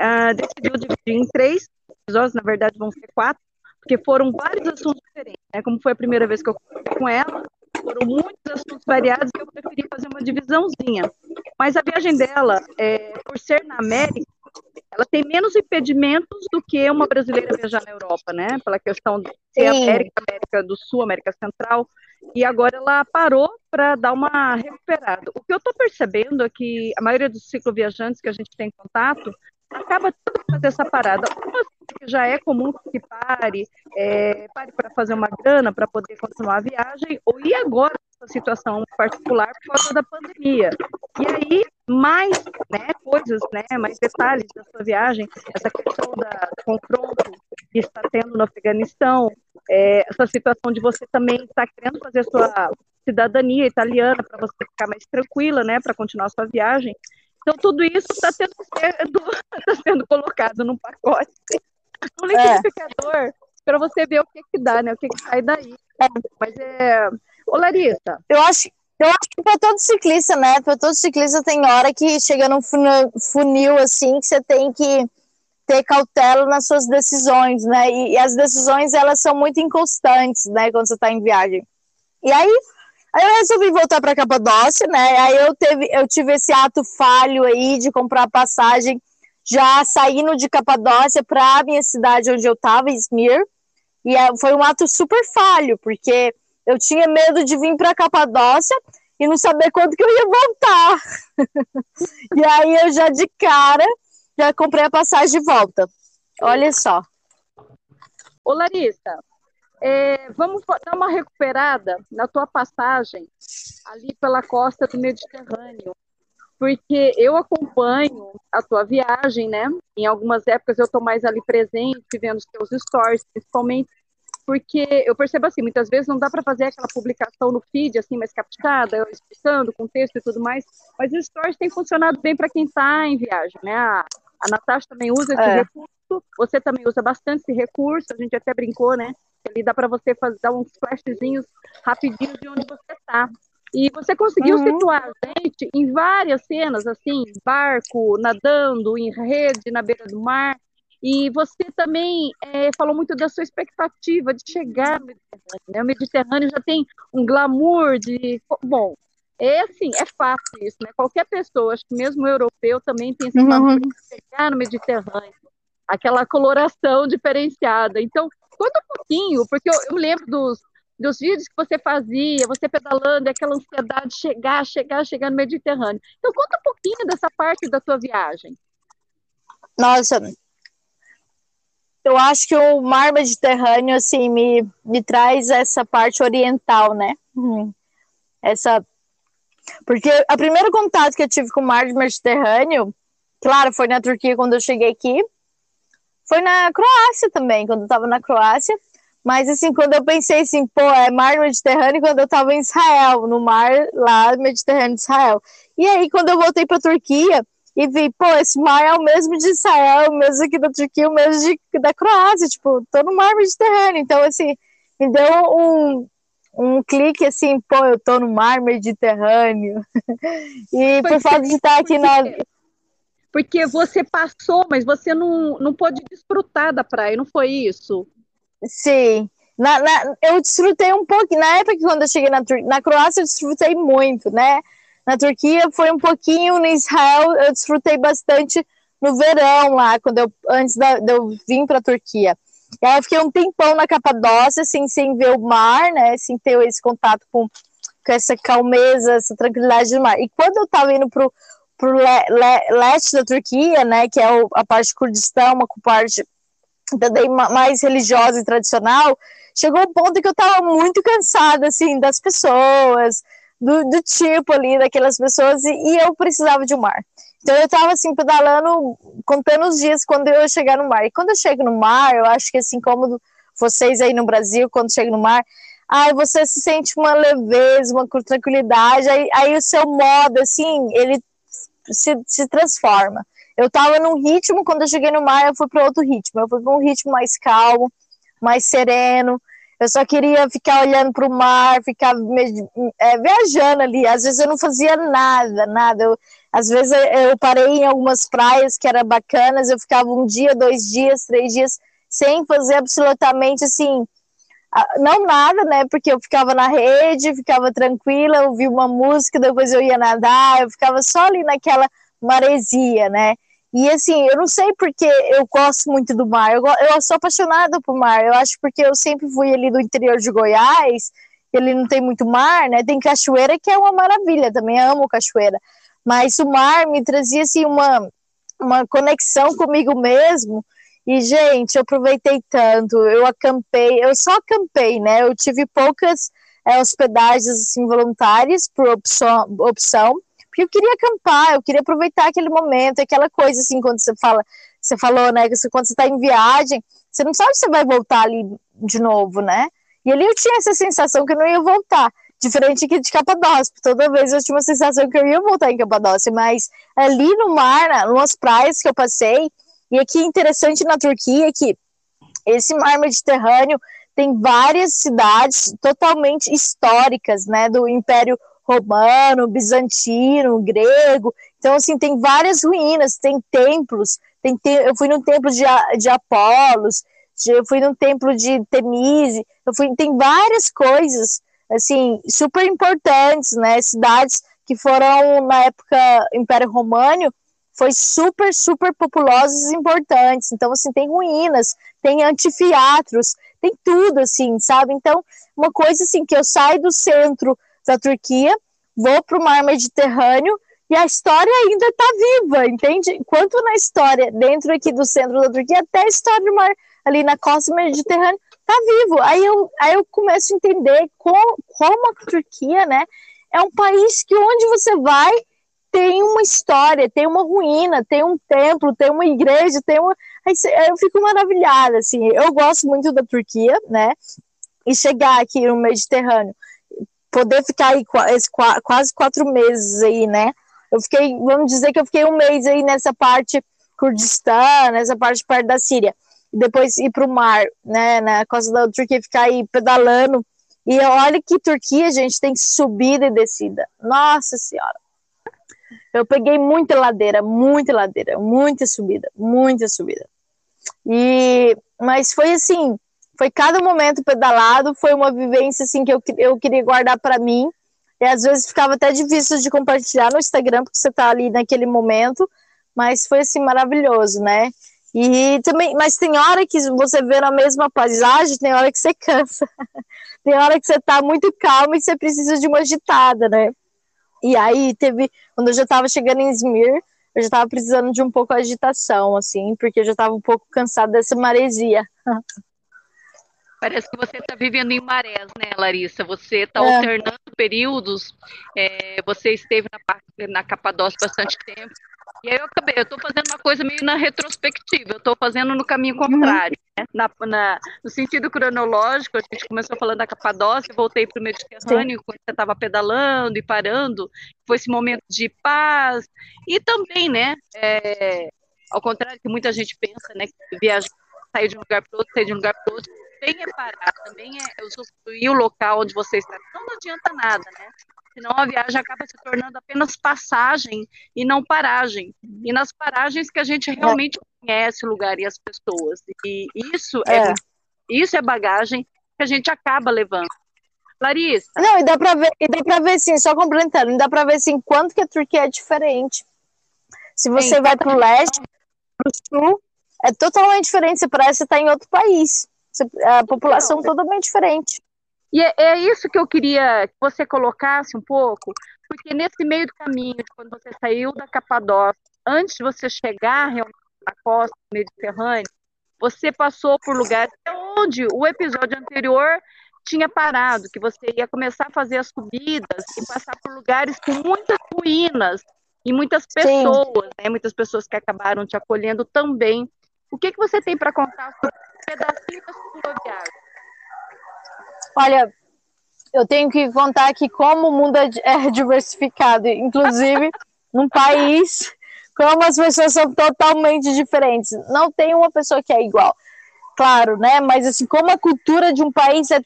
uh, decidiu dividir em três episódios, na verdade vão ser quatro, porque foram vários assuntos diferentes, né? Como foi a primeira vez que eu conversei com ela, foram muitos assuntos variados e eu preferi fazer uma divisãozinha. Mas a viagem dela, é, por ser na América, ela tem menos impedimentos do que uma brasileira viajar na Europa, né? Pela questão de ser América, América do Sul, América Central. E agora ela parou para dar uma recuperada. O que eu estou percebendo é que a maioria dos cicloviajantes que a gente tem contato acaba tudo fazer essa parada. Uma que já é comum que pare, é, pare para fazer uma grana para poder continuar a viagem, ou ir agora nessa situação particular por causa da pandemia. E aí, mais né, coisas, né, mais detalhes da sua viagem, essa questão da, do confronto que está tendo no Afeganistão, é, essa situação de você também estar tá querendo fazer a sua cidadania italiana para você ficar mais tranquila, né, para continuar a sua viagem. Então, tudo isso está tá sendo colocado num pacote, um liquidificador, é. para você ver o que, que dá, né? O que, que sai daí. É. Mas é. Ô, Larissa. Eu acho, eu acho que para todo ciclista, né? Para todo ciclista tem hora que chega num funil, assim, que você tem que ter cautela nas suas decisões, né? E, e, as decisões elas são muito inconstantes, né? Quando você está em viagem. E aí, aí eu resolvi voltar para Capadócia, né? Aí eu teve, eu tive esse ato falho aí de comprar passagem já saindo de Capadócia para a minha cidade onde eu estava, Izmir. E foi um ato super falho, porque eu tinha medo de vir para Capadócia e não saber quando que eu ia voltar. e aí eu já de cara já comprei a passagem de volta. Olha só. Ô Larissa, é, vamos dar uma recuperada na tua passagem ali pela costa do Mediterrâneo, porque eu acompanho a tua viagem, né? Em algumas épocas eu estou mais ali presente, vendo os teus stories, principalmente porque eu percebo assim, muitas vezes não dá para fazer aquela publicação no feed assim mais captada, explicando com texto e tudo mais, mas os stories têm funcionado bem para quem está em viagem, né? A, a Natasha também usa esse é. recurso, você também usa bastante esse recurso, a gente até brincou, né? Ali dá para você fazer dar uns flashzinhos rapidinhos de onde você está. E você conseguiu uhum. situar a gente em várias cenas, assim, barco, nadando, em rede, na beira do mar. E você também é, falou muito da sua expectativa de chegar no Mediterrâneo. Né? O Mediterrâneo já tem um glamour de. Bom, é assim, é fácil isso, né? Qualquer pessoa, acho que mesmo europeu, também tem esse glamour uhum. de chegar no Mediterrâneo. Aquela coloração diferenciada. Então, conta um pouquinho, porque eu, eu lembro dos, dos vídeos que você fazia, você pedalando, aquela ansiedade de chegar, chegar, chegar no Mediterrâneo. Então, conta um pouquinho dessa parte da tua viagem. Nossa, eu acho que o mar Mediterrâneo, assim, me, me traz essa parte oriental, né? Hum. Essa. Porque o primeiro contato que eu tive com o mar Mediterrâneo, claro, foi na Turquia quando eu cheguei aqui, foi na Croácia também, quando eu tava na Croácia. Mas, assim, quando eu pensei assim, pô, é mar Mediterrâneo, quando eu tava em Israel, no mar lá Mediterrâneo de Israel. E aí, quando eu voltei pra Turquia, e vi, pô, esse mar é o mesmo de Israel, o mesmo aqui da Turquia, o mesmo de, da Croácia, tipo, tô no mar Mediterrâneo. Então, assim, me deu um, um clique assim, pô, eu tô no mar Mediterrâneo. e Foi por fato de estar aqui na. Porque você passou, mas você não, não pôde desfrutar da praia, não foi isso? Sim. Na, na, eu desfrutei um pouco. Na época, quando eu cheguei na, na Croácia, eu desfrutei muito, né? Na Turquia foi um pouquinho, no Israel eu desfrutei bastante no verão lá, quando eu, antes da, de eu vir para a Turquia. E aí eu fiquei um tempão na Capadócia, assim, sem ver o mar, né, sem ter esse contato com, com essa calmeza, essa tranquilidade do mar. E quando eu estava indo pro, pro le, le, leste da Turquia, né, que é o, a parte Kurdistão, uma parte também mais religiosa e tradicional, chegou um ponto que eu estava muito cansada, assim, das pessoas, do, do tipo ali, daquelas pessoas, e, e, eu precisava de um mar. Então eu tava assim, pedalando, contando os dias quando eu chegar no mar. E quando eu chego no mar, eu acho que assim como vocês aí no Brasil, quando chega no mar, aí você se sente uma leveza, uma tranquilidade, aí, aí o seu modo, assim, ele se, se transforma. Eu tava num ritmo, quando eu cheguei no mar, eu fui para outro ritmo. Eu fui para um ritmo mais calmo, mais sereno, eu só queria ficar olhando para o mar, ficar é, viajando ali. Às vezes eu não fazia nada, nada. Eu, às vezes eu parei em algumas praias que eram bacanas, eu ficava um dia, dois dias, três dias sem fazer absolutamente assim, não nada, né? Porque eu ficava na rede, ficava tranquila, ouvia uma música, depois eu ia nadar, eu ficava só ali naquela maresia, né? E assim, eu não sei porque eu gosto muito do mar, eu, eu sou apaixonada por mar, eu acho porque eu sempre fui ali do interior de Goiás, ele não tem muito mar, né? Tem cachoeira que é uma maravilha, também amo cachoeira. Mas o mar me trazia assim uma, uma conexão comigo mesmo. E, gente, eu aproveitei tanto, eu acampei, eu só acampei, né? Eu tive poucas é, hospedagens assim, voluntárias por opção, opção porque eu queria acampar, eu queria aproveitar aquele momento, aquela coisa assim, quando você fala, você falou, né, que quando você está em viagem, você não sabe se você vai voltar ali de novo, né? E ali eu tinha essa sensação que eu não ia voltar, diferente aqui de Capadócia, toda vez eu tinha uma sensação que eu ia voltar em Capadócia, mas ali no mar, nas praias que eu passei, e aqui interessante na Turquia é que esse mar Mediterrâneo tem várias cidades totalmente históricas, né, do Império romano, bizantino, grego. Então, assim, tem várias ruínas, tem templos, tem te, eu fui num templo de, de Apolos, eu fui num templo de Temise, eu fui, tem várias coisas, assim, super importantes, né, cidades que foram, na época, Império Romano, foi super, super populosas e importantes, então, assim, tem ruínas, tem anfiteatros, tem tudo, assim, sabe, então, uma coisa, assim, que eu saio do centro da Turquia, vou para o mar Mediterrâneo, e a história ainda está viva, entende? Quanto na história, dentro aqui do centro da Turquia, até a história do mar ali na costa mediterrânea está vivo. Aí eu, aí eu começo a entender como, como a Turquia, né, é um país que onde você vai tem uma história, tem uma ruína, tem um templo, tem uma igreja, tem uma. Eu fico maravilhada, assim. Eu gosto muito da Turquia, né? E chegar aqui no Mediterrâneo, poder ficar aí quase quatro meses aí, né? Eu fiquei, vamos dizer que eu fiquei um mês aí nessa parte Kurdistão, nessa parte perto da Síria. Depois ir para o mar, né, na costa da Turquia, ficar aí pedalando. E olha que Turquia, gente, tem subida e descida. Nossa Senhora. Eu peguei muita ladeira, muita ladeira, muita subida, muita subida. E, mas foi assim, foi cada momento pedalado, foi uma vivência assim que eu, eu queria guardar para mim e às vezes ficava até difícil de compartilhar no Instagram, porque você está ali naquele momento, mas foi assim maravilhoso, né? E também, mas tem hora que você vê na mesma paisagem, tem hora que você cansa. tem hora que você está muito calmo e você precisa de uma agitada, né? E aí teve, quando eu já estava chegando em Izmir, eu já estava precisando de um pouco de agitação, assim, porque eu já estava um pouco cansada dessa maresia. Parece que você está vivendo em marés, né, Larissa? Você está é. alternando períodos. É, você esteve na, na Capadócia bastante tempo. E aí eu acabei, eu estou fazendo uma coisa meio na retrospectiva, eu estou fazendo no caminho uhum. contrário, uhum. né? na, na, no sentido cronológico, a gente começou falando da Capadócia, voltei para o Mediterrâneo, Sim. quando você estava pedalando e parando, foi esse momento de paz, e também, né, é, ao contrário que muita gente pensa, né, que viajar, sair de um lugar para outro, sair de um lugar para outro, também é parar, também é usufruir o local onde você está. Então não adianta nada, né? Senão a viagem acaba se tornando apenas passagem e não paragem. E nas paragens que a gente realmente conhece o lugar e as pessoas. E isso é, é isso é bagagem que a gente acaba levando. Larissa. Não, e dá para ver, e dá para ver sim, só complementando, dá para ver sim quanto que a Turquia é diferente. Se você vai para o leste, para o sul, é totalmente diferente. Você parece estar em outro país a população totalmente diferente. E é, é, isso que eu queria que você colocasse um pouco, porque nesse meio do caminho, quando você saiu da Capadócia, antes de você chegar realmente na costa mediterrânea, você passou por lugares onde o episódio anterior tinha parado, que você ia começar a fazer as subidas e passar por lugares com muitas ruínas e muitas pessoas, né, muitas pessoas que acabaram te acolhendo também. O que, que você tem para contar sobre pedacinho da sua? Olha, eu tenho que contar que como o mundo é, é diversificado, inclusive num país como as pessoas são totalmente diferentes. Não tem uma pessoa que é igual, claro, né? Mas assim, como a cultura de um país é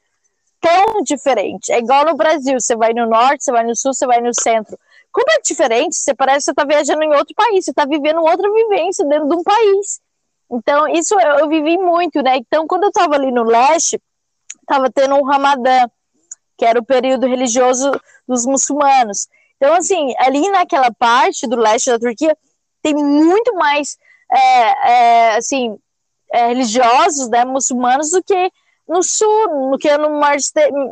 tão diferente. É igual no Brasil, você vai no norte, você vai no sul, você vai no centro. Como é diferente, você parece que você está viajando em outro país, você está vivendo outra vivência dentro de um país. Então, isso eu, eu vivi muito, né? Então, quando eu estava ali no leste, estava tendo um Ramadã, que era o período religioso dos muçulmanos. Então, assim, ali naquela parte do leste da Turquia, tem muito mais, é, é, assim, é, religiosos, né, muçulmanos, do que no sul, do que no mar,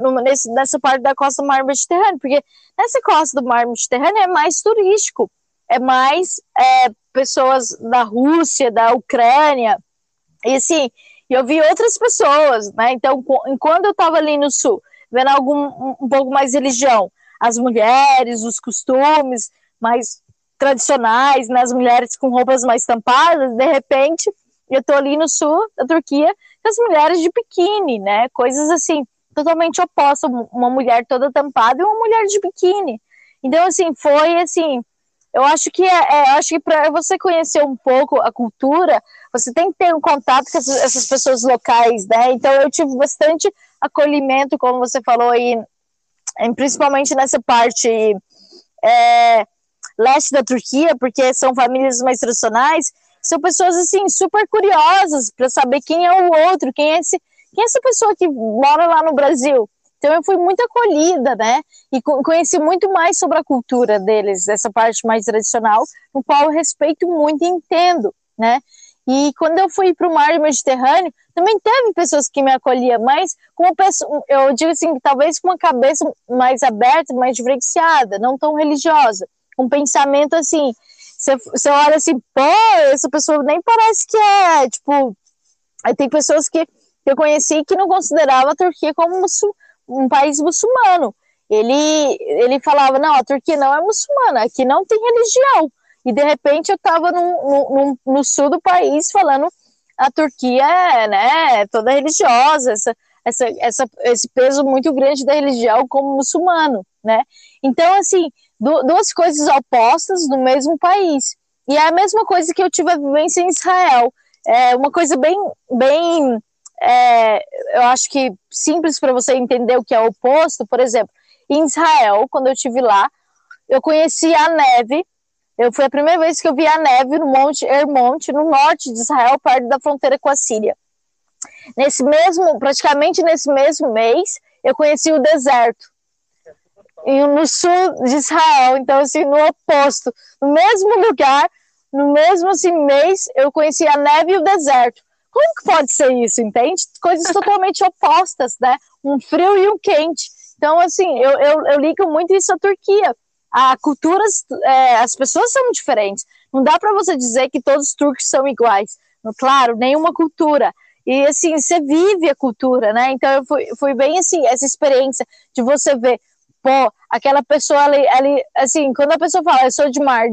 no, nesse, nessa parte da costa do mar Mediterrâneo, porque nessa costa do mar Mediterrâneo é mais turístico, é mais é, pessoas da Rússia, da Ucrânia, e assim, eu vi outras pessoas, né? Então, quando eu estava ali no sul, vendo algum um, um pouco mais religião, as mulheres, os costumes mais tradicionais, né? as mulheres com roupas mais tampadas, de repente, eu tô ali no sul da Turquia, as mulheres de biquíni, né? Coisas assim, totalmente opostas, uma mulher toda tampada e uma mulher de biquíni. Então, assim, foi assim, eu acho que é, é acho que para você conhecer um pouco a cultura, você tem que ter um contato com essas, essas, pessoas locais, né? Então eu tive bastante acolhimento, como você falou aí, principalmente nessa parte é, leste da Turquia, porque são famílias mais tradicionais. são pessoas assim super curiosas para saber quem é o outro, quem é esse, quem é essa pessoa que mora lá no Brasil. Então eu fui muito acolhida, né? E conheci muito mais sobre a cultura deles, essa parte mais tradicional, no qual eu respeito muito e entendo, né? E quando eu fui para o mar Mediterrâneo, também teve pessoas que me acolhiam, mas com uma pessoa, eu digo assim, talvez com uma cabeça mais aberta, mais diferenciada, não tão religiosa, um pensamento assim, você, olha assim, pô, essa pessoa nem parece que é, tipo, aí tem pessoas que eu conheci que não considerava a Turquia como um país muçulmano. Ele, ele falava, não, a Turquia não é muçulmana, aqui não tem religião. E de repente eu estava no, no, no, sul do país falando a Turquia é né, toda religiosa, essa, essa, essa, esse peso muito grande da religião como muçulmano, né? Então, assim, duas coisas opostas no mesmo país. E é a mesma coisa que eu tive a vivência em Israel. É uma coisa bem, bem é, eu acho que simples para você entender o que é o oposto. Por exemplo, em Israel, quando eu tive lá, eu conheci a neve. Eu foi a primeira vez que eu vi a neve no Monte Hermont, no norte de Israel, perto da fronteira com a Síria. Nesse mesmo, praticamente nesse mesmo mês, eu conheci o deserto. E no sul de Israel, então assim, no oposto, no mesmo lugar, no mesmo assim, mês, eu conheci a neve e o deserto. Como que pode ser isso, entende? Coisas totalmente opostas, né? Um frio e um quente. Então, assim, eu, eu, eu ligo muito isso à Turquia. A culturas, é, as pessoas são diferentes. Não dá para você dizer que todos os turcos são iguais. Claro, nenhuma cultura. E assim, você vive a cultura, né? Então eu fui, fui bem assim, essa experiência de você ver, pô, aquela pessoa ali, ali, assim, quando a pessoa fala, eu sou de mar,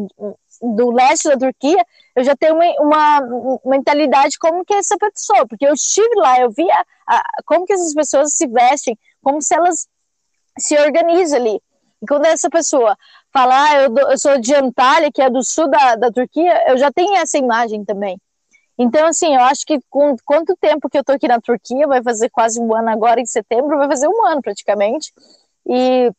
do leste da Turquia, eu já tenho uma, uma, mentalidade como que é essa pessoa, porque eu estive lá, eu vi a, como que essas pessoas se vestem, como se elas se organizam ali. E quando essa pessoa fala, ah, eu, eu sou de Antalya, que é do sul da, da Turquia, eu já tenho essa imagem também. Então, assim, eu acho que com quanto tempo que eu tô aqui na Turquia, vai fazer quase um ano agora, em setembro, vai fazer um ano praticamente, e,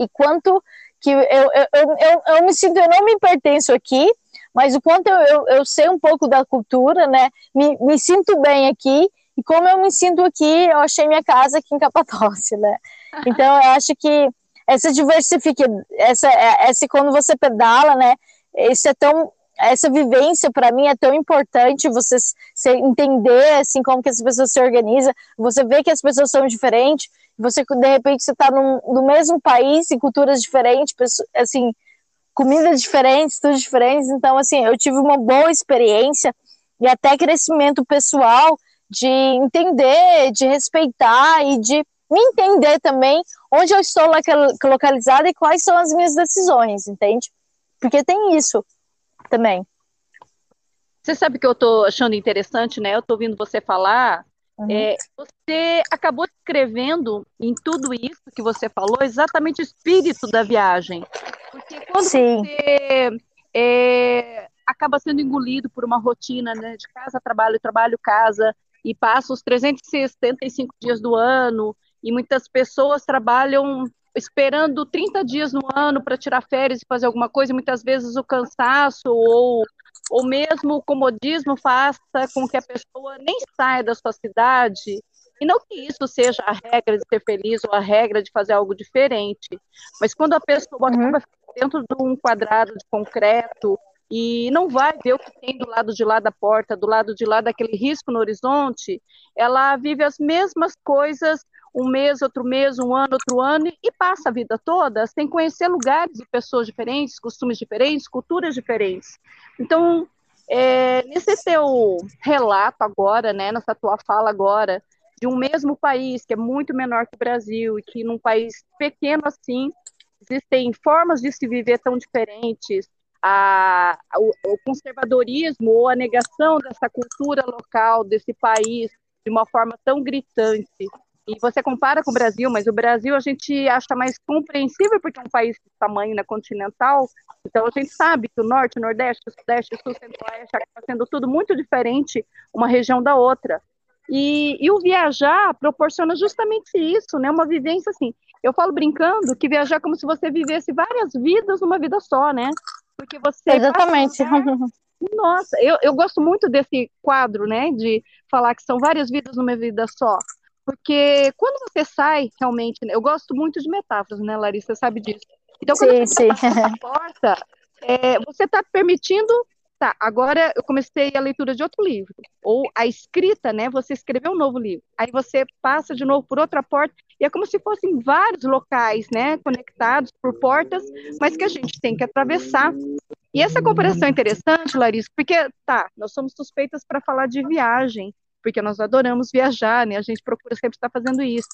e quanto que eu, eu, eu, eu, eu me sinto, eu não me pertenço aqui, mas o quanto eu, eu, eu sei um pouco da cultura, né, me, me sinto bem aqui, e como eu me sinto aqui, eu achei minha casa aqui em Capadócia, né, então eu acho que essa diversifica, essa, é, essa quando você pedala, né, isso é tão, essa vivência para mim é tão importante, você, você entender, assim, como que as pessoas se organizam, você vê que as pessoas são diferentes, você, de repente, você está no mesmo país, em culturas diferentes, assim, comidas diferentes, tudo diferentes. Então, assim, eu tive uma boa experiência e até crescimento pessoal de entender, de respeitar e de me entender também onde eu estou localizada e quais são as minhas decisões, entende? Porque tem isso também. Você sabe que eu estou achando interessante, né? Eu estou ouvindo você falar. Uhum. É, você acabou escrevendo em tudo isso que você falou exatamente o espírito da viagem. Porque quando Sim. você é, acaba sendo engolido por uma rotina né, de casa, trabalho, trabalho, casa, e passa os 365 dias do ano, e muitas pessoas trabalham esperando 30 dias no ano para tirar férias e fazer alguma coisa, e muitas vezes o cansaço ou, ou mesmo o comodismo faça com que a pessoa nem saia da sua cidade e não que isso seja a regra de ser feliz ou a regra de fazer algo diferente, mas quando a pessoa uhum. acaba dentro de um quadrado de concreto e não vai ver o que tem do lado de lá da porta, do lado de lá daquele risco no horizonte, ela vive as mesmas coisas um mês, outro mês, um ano, outro ano, e passa a vida toda sem conhecer lugares e pessoas diferentes, costumes diferentes, culturas diferentes. Então, é, nesse teu relato agora, né, nessa tua fala agora, de um mesmo país que é muito menor que o Brasil e que num país pequeno assim existem formas de se viver tão diferentes, a, o, o conservadorismo ou a negação dessa cultura local desse país de uma forma tão gritante. E você compara com o Brasil, mas o Brasil a gente acha mais compreensível porque é um país de tamanho né, continental. Então a gente sabe que o norte, o nordeste, o sudeste, o sul, centro-oeste sendo tudo muito diferente uma região da outra. E, e, o viajar proporciona justamente isso, né? Uma vivência assim. Eu falo brincando que viajar é como se você vivesse várias vidas numa vida só, né? Porque você exatamente Nossa, eu, eu gosto muito desse quadro, né? De falar que são várias vidas numa vida só. Porque quando você sai, realmente, né, eu gosto muito de metáforas, né, Larissa? Você sabe disso. Então, quando sim, você sim. a porta, é, você está permitindo. Tá, agora eu comecei a leitura de outro livro. Ou a escrita, né? Você escreveu um novo livro. Aí você passa de novo por outra porta. E é como se fossem vários locais, né? Conectados por portas, mas que a gente tem que atravessar. E essa comparação é interessante, Larissa, porque, tá, nós somos suspeitas para falar de viagem, porque nós adoramos viajar, né? A gente procura sempre estar fazendo isso.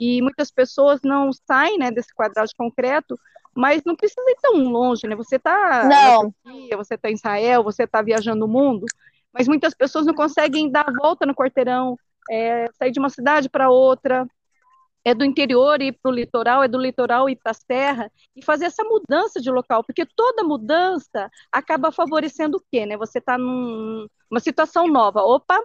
E muitas pessoas não saem, né, desse quadrado de concreto, mas não precisa ir tão longe, né? Você está Não. Turquia, você está em Israel, você está viajando o mundo, mas muitas pessoas não conseguem dar a volta no quarteirão, é, sair de uma cidade para outra, é do interior ir para o litoral, é do litoral ir para a serra, e fazer essa mudança de local, porque toda mudança acaba favorecendo o quê, né? Você está numa situação nova, opa,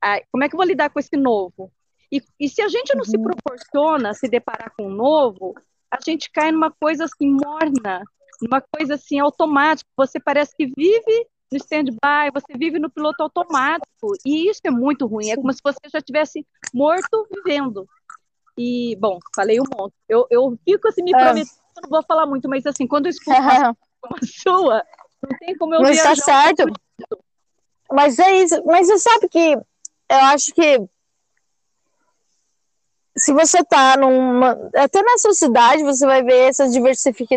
ai, como é que eu vou lidar com esse novo? E, e se a gente não se proporciona se deparar com o novo, a gente cai numa coisa assim morna, numa coisa assim automática, você parece que vive no stand-by, você vive no piloto automático, e isso é muito ruim, é como se você já tivesse morto vivendo. E, bom, falei um monte. Eu, eu fico assim, me prometendo, eu não vou falar muito, mas assim, quando eu escuto uma como a sua, não tem como eu Mas tá viajar. certo. Mas é isso. Mas você sabe que eu acho que se você tá numa. Até na sua cidade você vai ver essa diversifica-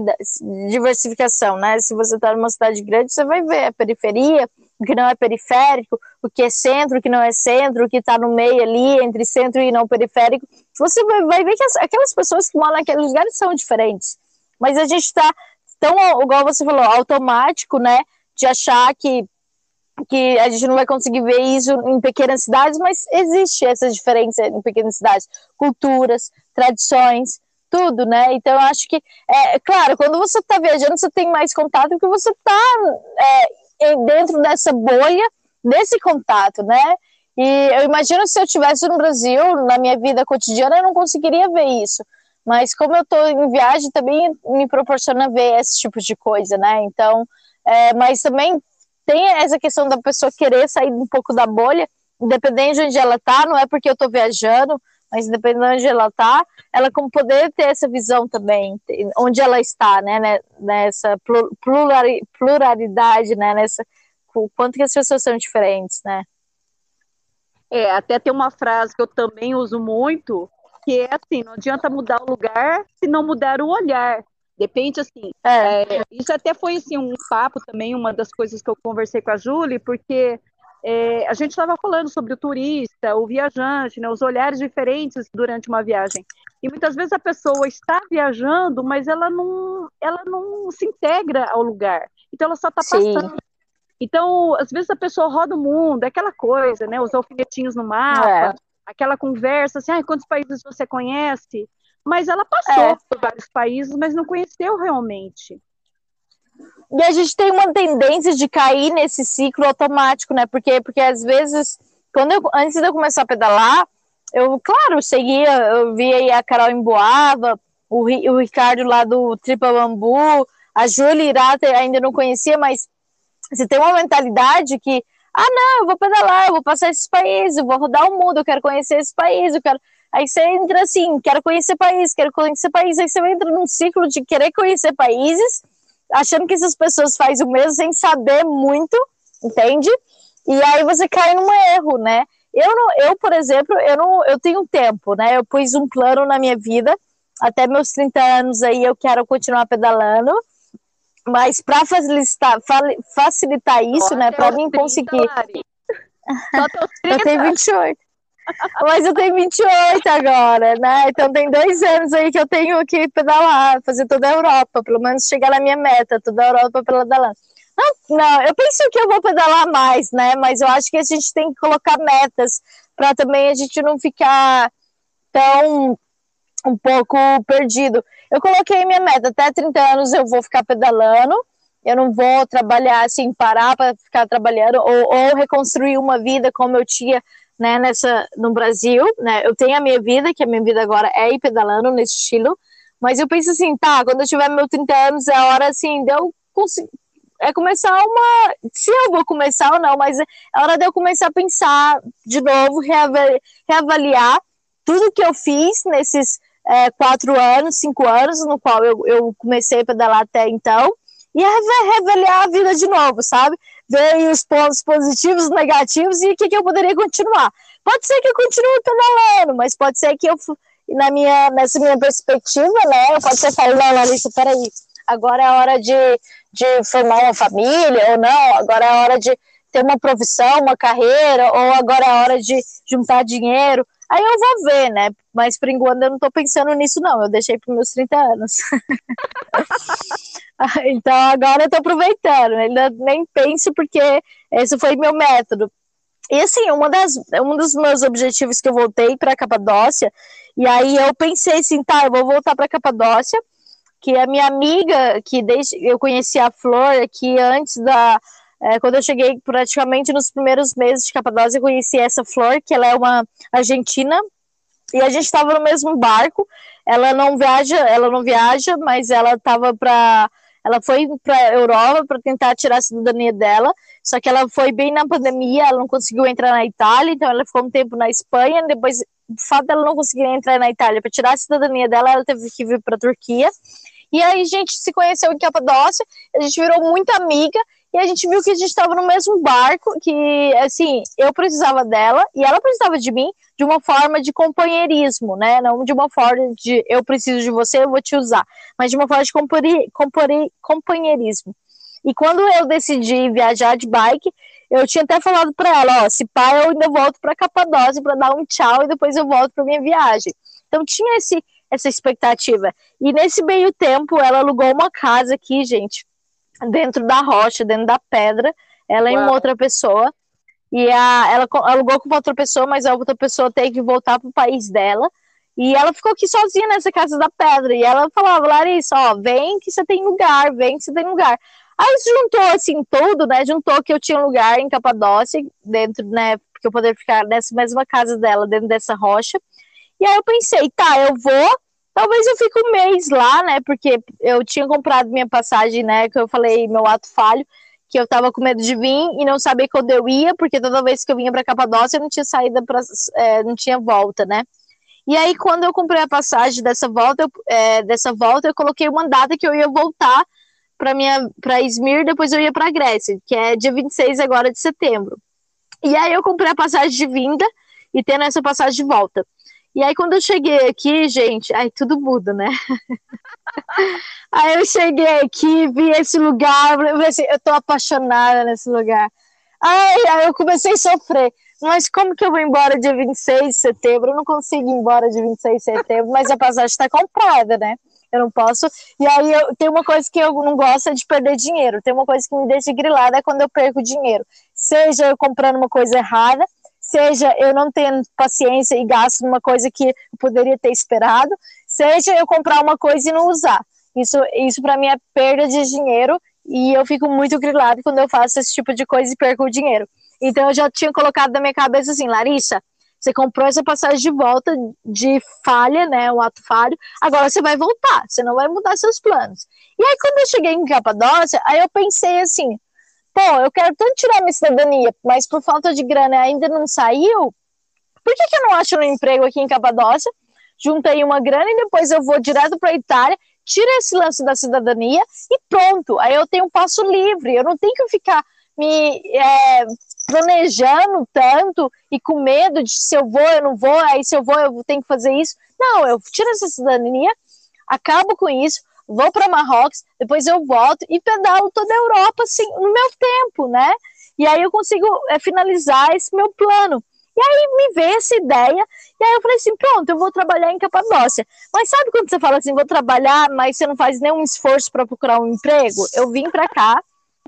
diversificação, né? Se você tá numa cidade grande, você vai ver a periferia, o que não é periférico, o que é centro, o que não é centro, o que tá no meio ali, entre centro e não periférico. Você vai, vai ver que as- aquelas pessoas que moram naqueles lugares são diferentes. Mas a gente tá tão, igual você falou, automático, né? De achar que que a gente não vai conseguir ver isso em pequenas cidades, mas existe essa diferença em pequenas cidades, culturas, tradições, tudo, né? Então eu acho que, é claro, quando você está viajando, você tem mais contato porque você está é, dentro dessa bolha, desse contato, né? E eu imagino se eu estivesse no Brasil, na minha vida cotidiana, eu não conseguiria ver isso. Mas como eu estou em viagem, também me proporciona ver esse tipo de coisa, né? Então, é, mas também tem essa questão da pessoa querer sair um pouco da bolha, independente de onde ela tá, não é porque eu tô viajando, mas independente de onde ela tá, ela como poder ter essa visão também, onde ela está, né, né nessa plurali- pluralidade, né, nessa o quanto que as pessoas são diferentes, né? É, até tem uma frase que eu também uso muito, que é assim, não adianta mudar o lugar se não mudar o olhar. Depende, assim, É, é, isso até foi, assim, um papo também, uma das coisas que eu conversei com a Júlia, porque é, a gente estava falando sobre o turista, o viajante, né, os olhares diferentes durante uma viagem. E muitas vezes a pessoa está viajando, mas ela não, ela não se integra ao lugar. Então ela só está Sim. passando. Então, às vezes a pessoa roda o mundo, é aquela coisa, né? Os alfinetinhos no mapa, É. aquela conversa assim, ah, quantos países você conhece? Mas ela passou É. por vários países, mas não conheceu realmente. E a gente tem uma tendência de cair nesse ciclo automático, né? Porque, porque às vezes, quando eu, antes de eu começar a pedalar, eu, claro, seguia, eu via aí a Carol em Boava, o, o Ricardo lá do Tripa Bambu, a Júlia Irata ainda não conhecia, mas você tem uma mentalidade que, ah, não, eu vou pedalar, eu vou passar esses países, eu vou rodar o mundo, eu quero conhecer esse país, eu quero. Aí você entra assim, quero conhecer país, quero conhecer país, aí você entra num ciclo de querer conhecer países, achando que essas pessoas fazem o mesmo sem saber muito, entende? E aí você cai num erro, né? Eu, não, eu por exemplo, eu, não, eu tenho tempo, né? Eu pus um plano na minha vida, até meus 30 anos aí eu quero continuar pedalando, mas para facilitar, facilitar isso, né, para mim 30, conseguir. Só Eu 30. tenho 28. Mas eu tenho 28 agora, né? Então tem dois anos aí que eu tenho que pedalar, fazer toda a Europa, pelo menos chegar na minha meta, toda a Europa pedalando. Não, não, eu penso que eu vou pedalar mais, né? Mas eu acho que a gente tem que colocar metas para também a gente não ficar tão um pouco perdido. Eu coloquei minha meta, até 30 anos eu vou ficar pedalando, eu não vou trabalhar assim, parar para ficar trabalhando, ou, ou reconstruir uma vida como eu tinha né, nessa, no Brasil, né, eu tenho a minha vida, que a minha vida agora é ir pedalando nesse estilo, mas eu penso assim, tá, quando eu tiver meus 30 anos, é hora, assim, de eu conseguir, é começar uma. Se eu vou começar ou não, mas é hora de eu começar a pensar de novo, reavaliar, reavaliar tudo que eu fiz nesses é, quatro anos, cinco anos, no qual eu, eu comecei a pedalar até então, e reavaliar a vida de novo, sabe? Ver os pontos positivos, negativos e o que, que eu poderia continuar. Pode ser que eu continue pedalando, mas pode ser que eu, na minha, nessa minha perspectiva, né? Pode ser falando, não, Larissa, peraí, agora é a hora de, de formar uma família, ou não, agora é a hora de ter uma profissão, uma carreira, ou agora é a hora de juntar dinheiro. Aí eu vou ver, né? Mas por enquanto eu não tô pensando nisso, não. Eu deixei para meus 30 anos. então agora eu tô aproveitando. Ainda nem penso, porque esse foi meu método. E assim, uma das, um dos meus objetivos que eu voltei para Capadócia, e aí eu pensei assim, tá, eu vou voltar para Capadócia, que a minha amiga, que desde eu conheci a Flor, que antes da, é, quando eu cheguei praticamente nos primeiros meses de Capadócia, eu conheci essa Flor, que ela é uma argentina, e a gente estava no mesmo barco. Ela não viaja, ela não viaja, mas ela estava para ela foi para Europa para tentar tirar a cidadania dela, só que ela foi bem na pandemia, ela não conseguiu entrar na Itália, então ela ficou um tempo na Espanha, depois o fato dela não conseguir entrar na Itália para tirar a cidadania dela, ela teve que vir para a Turquia. E aí a gente se conheceu em Capadócia, a gente virou muito amiga e a gente viu que a gente estava no mesmo barco, que, assim, eu precisava dela e ela precisava de mim de uma forma de companheirismo, né? Não de uma forma de eu preciso de você, eu vou te usar, mas de uma forma de companheirismo. E quando eu decidi viajar de bike, eu tinha até falado para ela, ó, se pá, eu ainda volto para Capadócia para dar um tchau e depois eu volto para minha viagem. Então tinha esse essa expectativa. E nesse meio tempo, ela alugou uma casa aqui, gente, dentro da rocha, dentro da pedra, ela e uma outra pessoa. E a, ela alugou com outra pessoa, mas a outra pessoa tem que voltar pro país dela. E ela ficou aqui sozinha nessa casa da pedra. E ela falava, Larissa, ó, vem que você tem lugar, vem que você tem lugar. Aí juntou assim tudo, né? Juntou que eu tinha lugar em Capadócia, dentro, né? Porque eu poderia ficar nessa mesma casa dela, dentro dessa rocha. E aí eu pensei, tá, eu vou, Talvez eu fique um mês lá, né? Porque eu tinha comprado minha passagem, né? Que eu falei, meu ato falho, que eu tava com medo de vir e não saber quando eu ia, porque toda vez que eu vinha para Capadócia eu não tinha saída é, não tinha volta, né? E aí quando eu comprei a passagem dessa volta, eu, é, dessa volta eu coloquei uma data que eu ia voltar para minha para Izmir, depois eu ia para Grécia, que é dia 26 agora de setembro. E aí eu comprei a passagem de vinda e tendo essa passagem de volta. E aí, quando eu cheguei aqui, gente, aí tudo muda, né? aí eu cheguei aqui, vi esse lugar, eu, assim, eu tô apaixonada nesse lugar. Aí, aí eu comecei a sofrer. Mas como que eu vou embora dia 26 de setembro? Eu não consigo ir embora dia 26 de setembro, mas a passagem está comprada, né? Eu não posso. E aí eu, tem uma coisa que eu não gosto é de perder dinheiro. Tem uma coisa que me deixa grilada é quando eu perco dinheiro. Seja eu comprando uma coisa errada, seja eu não tendo paciência e gasto numa coisa que eu poderia ter esperado, seja eu comprar uma coisa e não usar. Isso, isso para mim é perda de dinheiro e eu fico muito grilado quando eu faço esse tipo de coisa e perco o dinheiro. Então eu já tinha colocado na minha cabeça assim, Larissa, você comprou essa passagem de volta de falha, né, um ato falho, agora você vai voltar, você não vai mudar seus planos. E aí quando eu cheguei em Capadócia, aí eu pensei assim, pô, eu quero tanto tirar minha cidadania, mas por falta de grana ainda não saiu, por que, que eu não acho um emprego aqui em Capadócia? Juntei uma grana e depois eu vou direto para a Itália, tiro esse lance da cidadania e pronto. Aí eu tenho um passo livre, eu não tenho que ficar me é, planejando tanto e com medo de se eu vou, eu não vou, aí se eu vou, eu tenho que fazer isso. Não, eu tiro essa cidadania, acabo com isso, vou para Marrocos, depois eu volto e pedalo toda a Europa assim, no meu tempo, né? E aí eu consigo é, finalizar esse meu plano. E aí me veio essa ideia, e aí eu falei assim, pronto, eu vou trabalhar em Capadócia. Mas sabe quando você fala assim, vou trabalhar, mas você não faz nenhum esforço para procurar um emprego? Eu vim para cá,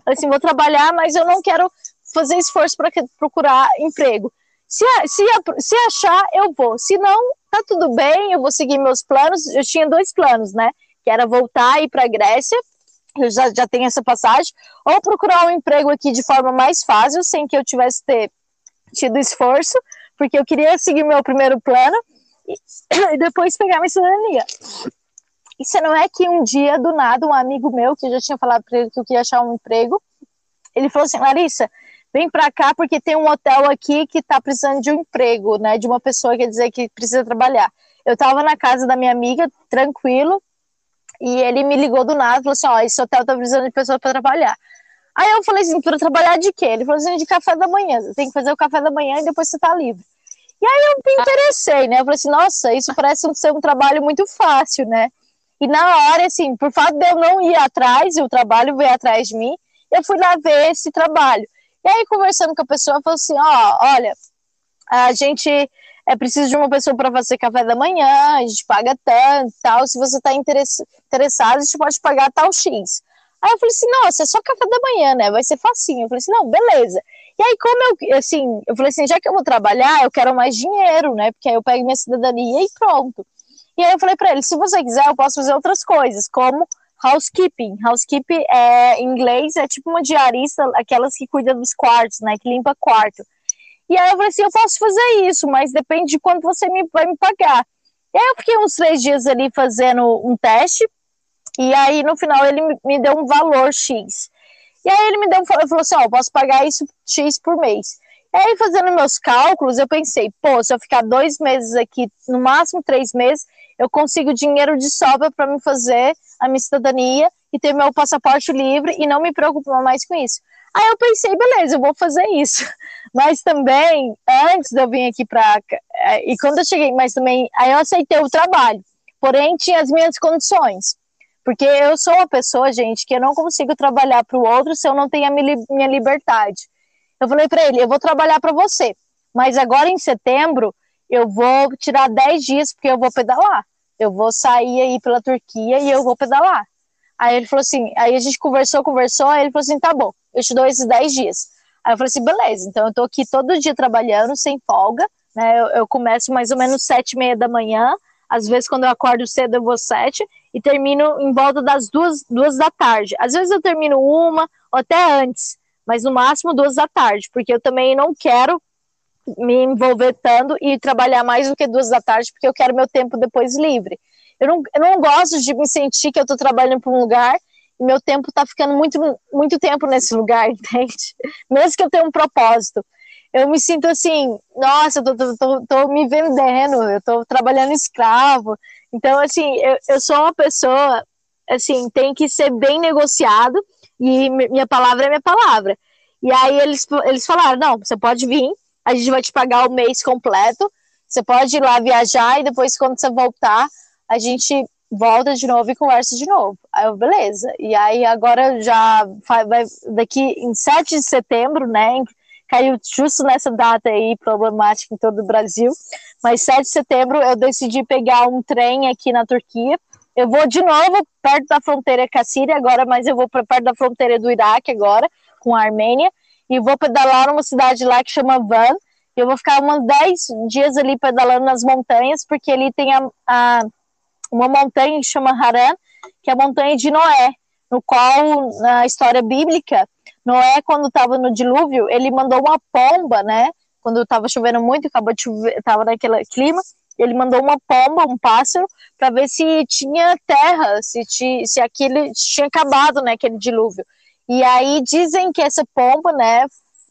assim, vou trabalhar, mas eu não quero fazer esforço para procurar emprego. Se, se, se achar, eu vou. Se não, tá tudo bem, eu vou seguir meus planos. Eu tinha dois planos, né? Que era voltar e ir para a Grécia, eu já, já tenho essa passagem, ou procurar um emprego aqui de forma mais fácil, sem que eu tivesse ter tido esforço, porque eu queria seguir meu primeiro plano e, e depois pegar minha cidadania. Isso não é que um dia, do nada, um amigo meu, que eu já tinha falado para ele que eu queria achar um emprego, ele falou assim, Larissa, vem para cá porque tem um hotel aqui que está precisando de um emprego, né, de uma pessoa, quer dizer, que precisa trabalhar. Eu estava na casa da minha amiga, tranquilo, e ele me ligou do nada, falou assim, ó, esse hotel tá precisando de pessoa para trabalhar. Aí eu falei assim, para trabalhar de quê? Ele falou assim, de café da manhã, você tem que fazer o café da manhã e depois você tá livre. E aí eu me interessei, né? Eu falei assim, nossa, isso parece ser um trabalho muito fácil, né? E na hora, assim, por fato de eu não ir atrás, e o trabalho veio atrás de mim, eu fui lá ver esse trabalho. E aí, conversando com a pessoa, falou assim: ó, oh, olha, a gente é preciso de uma pessoa para fazer café da manhã, a gente paga tanto tal. Se você está interessado, a gente pode pagar tal X. Aí eu falei assim: nossa, é só café da manhã, né? Vai ser facinho. Eu falei assim: não, beleza. E aí, como eu, assim, eu falei assim: já que eu vou trabalhar, eu quero mais dinheiro, né? Porque aí eu pego minha cidadania e pronto. E aí eu falei para ele: se você quiser, eu posso fazer outras coisas, como housekeeping. Housekeeping é, em inglês é tipo uma diarista, aquelas que cuidam dos quartos, né? Que limpa quarto. E aí eu falei assim: eu posso fazer isso, mas depende de quanto você me, vai me pagar. E aí eu fiquei uns três dias ali fazendo um teste, e aí no final ele me deu um valor X. E aí ele me deu, falou assim: ó, oh, posso pagar isso X por mês. E aí, fazendo meus cálculos, eu pensei, pô, se eu ficar dois meses aqui, no máximo três meses, eu consigo dinheiro de sobra para me fazer a minha cidadania e ter meu passaporte livre e não me preocupar mais com isso. Aí eu pensei, beleza, eu vou fazer isso. Mas também, antes de eu vir aqui para. É, e quando eu cheguei, mas também, aí eu aceitei o trabalho. Porém, tinha as minhas condições. Porque eu sou uma pessoa, gente, que eu não consigo trabalhar para o outro se eu não tenho a minha liberdade. Eu falei para ele: eu vou trabalhar para você, mas agora em setembro eu vou tirar 10 dias porque eu vou pedalar. Eu vou sair aí pela Turquia e eu vou pedalar. Aí ele falou assim, aí a gente conversou, conversou, aí ele falou assim, tá bom, eu te dou esses 10 dias. Aí eu falei assim, beleza, então eu tô aqui todo dia trabalhando, sem folga, né, eu, eu começo mais ou menos sete e meia da manhã, às vezes quando eu acordo cedo eu vou sete, e termino em volta das duas, duas da tarde. Às vezes eu termino uma, ou até antes, mas no máximo duas da tarde, porque eu também não quero me envolver tanto e trabalhar mais do que duas da tarde, porque eu quero meu tempo depois livre. Eu não, eu não gosto de me sentir que eu estou trabalhando para um lugar meu tempo está ficando muito, muito tempo nesse lugar, entende? Mesmo que eu tenha um propósito. Eu me sinto assim, nossa, eu tô, tô, tô, tô me vendendo, eu estou trabalhando escravo. Então, assim, eu, eu sou uma pessoa, assim, tem que ser bem negociado, e minha palavra é minha palavra. E aí eles, eles falaram: não, você pode vir, a gente vai te pagar o mês completo, você pode ir lá viajar e depois, quando você voltar, a gente volta de novo e conversa de novo. Aí eu, beleza. E aí agora já vai, daqui em 7 de setembro, né? Caiu justo nessa data aí problemática em todo o Brasil. Mas 7 de setembro eu decidi pegar um trem aqui na Turquia eu vou de novo perto da fronteira com a Síria agora, mas eu vou para perto da fronteira do Iraque agora, com a Armênia, e vou pedalar numa cidade lá que chama Van. Eu vou ficar uns 10 dias ali pedalando nas montanhas, porque ali tem a, a, uma montanha que chama Haran, que é a montanha de Noé, no qual, na história bíblica, Noé, quando estava no dilúvio, ele mandou uma pomba, né? Quando estava chovendo muito, acabou de chover, estava naquele clima, ele mandou uma pomba, um pássaro, para ver se tinha terra, se, ti, se aquele tinha acabado, né, aquele dilúvio. E aí dizem que essa pomba, né,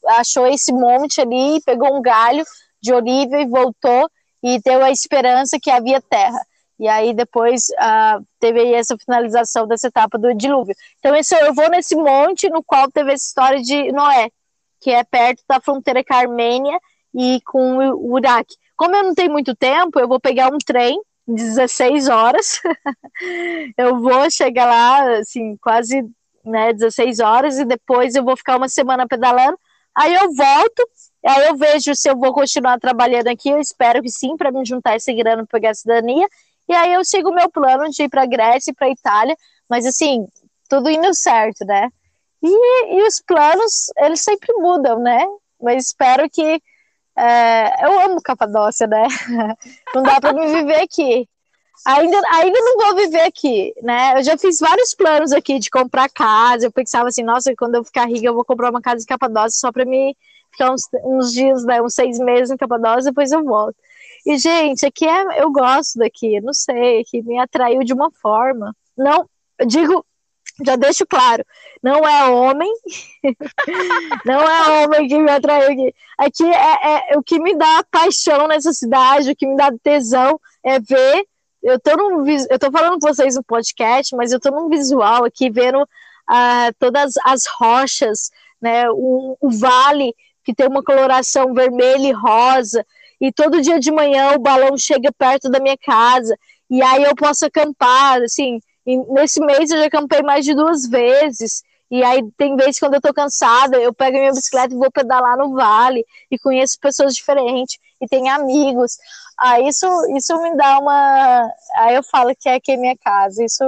achou esse monte ali, pegou um galho de oliva e voltou e deu a esperança que havia terra. E aí depois uh, teve aí essa finalização dessa etapa do dilúvio. Então esse, eu vou nesse monte no qual teve essa história de Noé, que é perto da fronteira com a Armênia e com o Iraque. Como eu não tenho muito tempo, eu vou pegar um trem 16 horas. eu vou chegar lá, assim, quase né, 16 horas, e depois eu vou ficar uma semana pedalando. Aí eu volto, aí eu vejo se eu vou continuar trabalhando aqui. Eu espero que sim, para me juntar essa grana para pegar a cidadania. E aí eu sigo o meu plano de ir para Grécia e para Itália. Mas assim, tudo indo certo, né? E, e os planos, eles sempre mudam, né? Mas espero que é, eu amo Capadócia, né? Não dá para me viver aqui. Ainda, ainda não vou viver aqui, né? Eu já fiz vários planos aqui de comprar casa. Eu pensava assim, nossa, quando eu ficar rica, eu vou comprar uma casa em Capadócia só para me ficar uns, uns dias, né, uns seis meses em Capadócia, depois eu volto. E, gente, aqui é, eu gosto daqui, não sei, que me atraiu de uma forma. Não, eu digo, já deixo claro, não é homem, não é homem que me atraiu aqui. Aqui é, é, o que me dá paixão nessa cidade, o que me dá tesão é ver. Eu tô, num, eu tô falando com vocês no podcast, mas eu tô num visual aqui vendo uh, todas as rochas, né, o, o vale que tem uma coloração vermelha e rosa, e todo dia de manhã o balão chega perto da minha casa, e aí eu posso acampar, assim, nesse mês eu já acampei mais de duas vezes, e aí tem vezes quando eu tô cansada, eu pego minha bicicleta e vou pedalar no vale, e conheço pessoas diferentes, e tenho amigos, aí isso, isso me dá uma, aí eu falo que é aqui é minha casa, isso,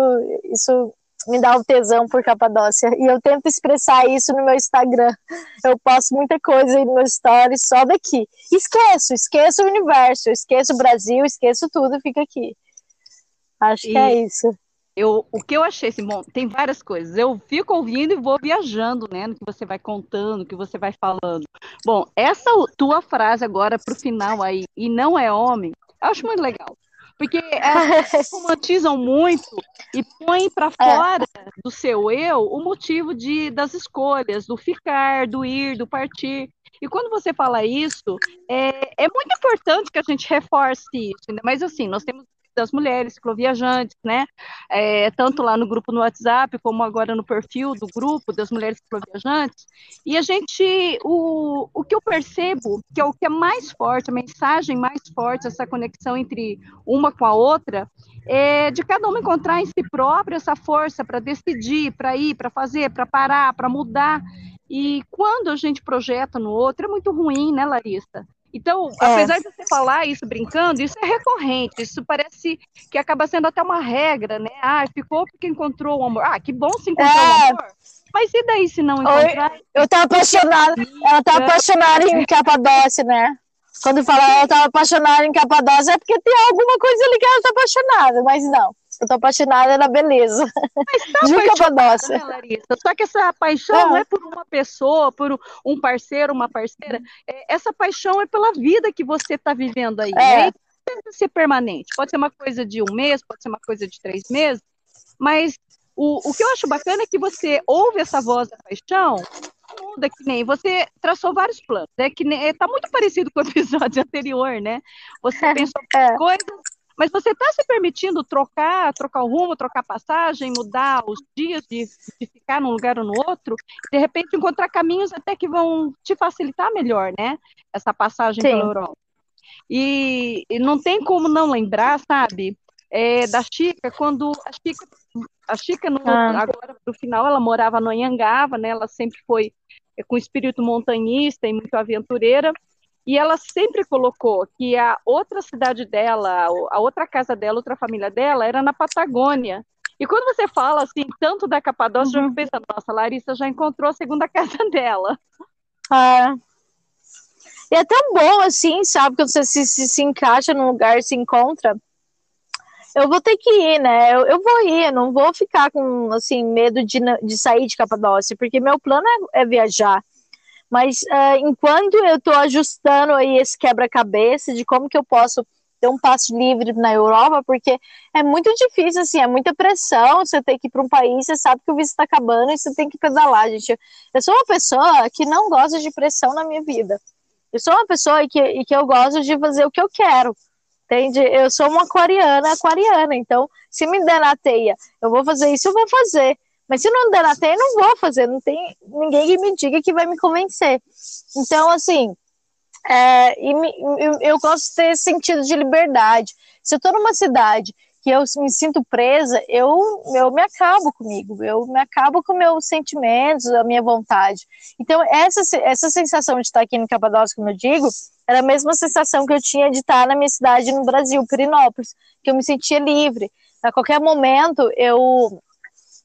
isso me dá um tesão por Capadócia. E eu tento expressar isso no meu Instagram. Eu posto muita coisa aí no meu stories só daqui. Esqueço, esqueço o universo, esqueço o Brasil, esqueço tudo, fica aqui. Acho e que é isso. Eu, o que eu achei, assim, bom, tem várias coisas. Eu fico ouvindo e vou viajando, né, no que você vai contando, no que você vai falando. Bom, essa tua frase agora pro final aí, e não é homem, eu acho muito legal. Porque elas romantizam muito e põem para é. fora é. do seu eu o motivo de, das escolhas, do ficar, do ir, do partir. E quando você fala isso, é, é muito importante que a gente reforce isso. Mas assim, nós temos das mulheres cicloviajantes, né? É, tanto lá no grupo no WhatsApp, como agora no perfil do grupo das mulheres cicloviajantes. E a gente, o, o que eu percebo, que é o que é mais forte, a mensagem mais forte, essa conexão entre uma com a outra, é de cada uma encontrar em si própria essa força para decidir, para ir, para fazer, para parar, para mudar. E quando a gente projeta no outro, é muito ruim, né, Larissa? Então, é. apesar de você falar isso brincando, isso é recorrente, isso parece que acaba sendo até uma regra, né? Ah, ficou porque encontrou o amor. Ah, que bom se encontrou é. o amor. Mas e daí se não encontrar? Eu tô apaixonada, ela tá apaixonada em Capadócia, né? Quando fala ela tá apaixonada em Capadócia é porque tem alguma coisa ali que ela tá apaixonada, mas não. Eu tô apaixonada na beleza. Mas tá. Né, Larissa? Só que essa paixão é. não é por uma pessoa, por um parceiro, uma parceira. É, essa paixão é pela vida que você está vivendo aí. É. Né? Pode ser permanente. Pode ser uma coisa de um mês, pode ser uma coisa de três meses. Mas o, o que eu acho bacana é que você ouve essa voz da paixão muda que nem você traçou vários planos, é que nem, tá muito parecido com o episódio anterior, né? Você pensou é. coisas mas você está se permitindo trocar, trocar o rumo, trocar passagem, mudar os dias de, de ficar num lugar ou no outro, de repente encontrar caminhos até que vão te facilitar melhor, né? Essa passagem Sim. pela Europa. E, e, não tem como não lembrar, sabe, é, da Chica, quando a Chica, a Chica no, ah. agora no final, ela morava no Anhangava, né? Ela sempre foi é, com espírito montanhista e muito aventureira. E ela sempre colocou que a outra cidade dela, a outra casa dela, outra família dela, era na Patagônia. E quando você fala assim, tanto da Capadócia, uhum. já pensa, nossa, Larissa já encontrou a segunda casa dela. É. E é tão bom assim, sabe? Quando você se, se, se encaixa num lugar, se encontra. Eu vou ter que ir, né? Eu, eu vou ir, não vou ficar com assim, medo de, de sair de Capadócia, porque meu plano é, é viajar. Mas uh, enquanto eu estou ajustando aí esse quebra-cabeça de como que eu posso ter um passo livre na Europa, porque é muito difícil, assim, é muita pressão, você tem que ir para um país, você sabe que o visto está acabando e você tem que pedalar, gente. Eu sou uma pessoa que não gosta de pressão na minha vida. Eu sou uma pessoa que, que eu gosto de fazer o que eu quero, entende? Eu sou uma aquariana, aquariana, então, se me der na teia, eu vou fazer isso, eu vou fazer. Mas se não der na telha, eu não vou fazer. Não tem ninguém que me diga que vai me convencer. Então, assim, é, e me, eu, eu, gosto de ter sentido de liberdade. Se eu estou numa cidade que eu me sinto presa, eu, eu me acabo comigo, eu me acabo com meus sentimentos, a minha vontade. Então, essa, essa sensação de estar aqui no Capadócia, como eu digo, era a mesma sensação que eu tinha de estar na minha cidade no Brasil, Pirinópolis, que eu me sentia livre. A qualquer momento, eu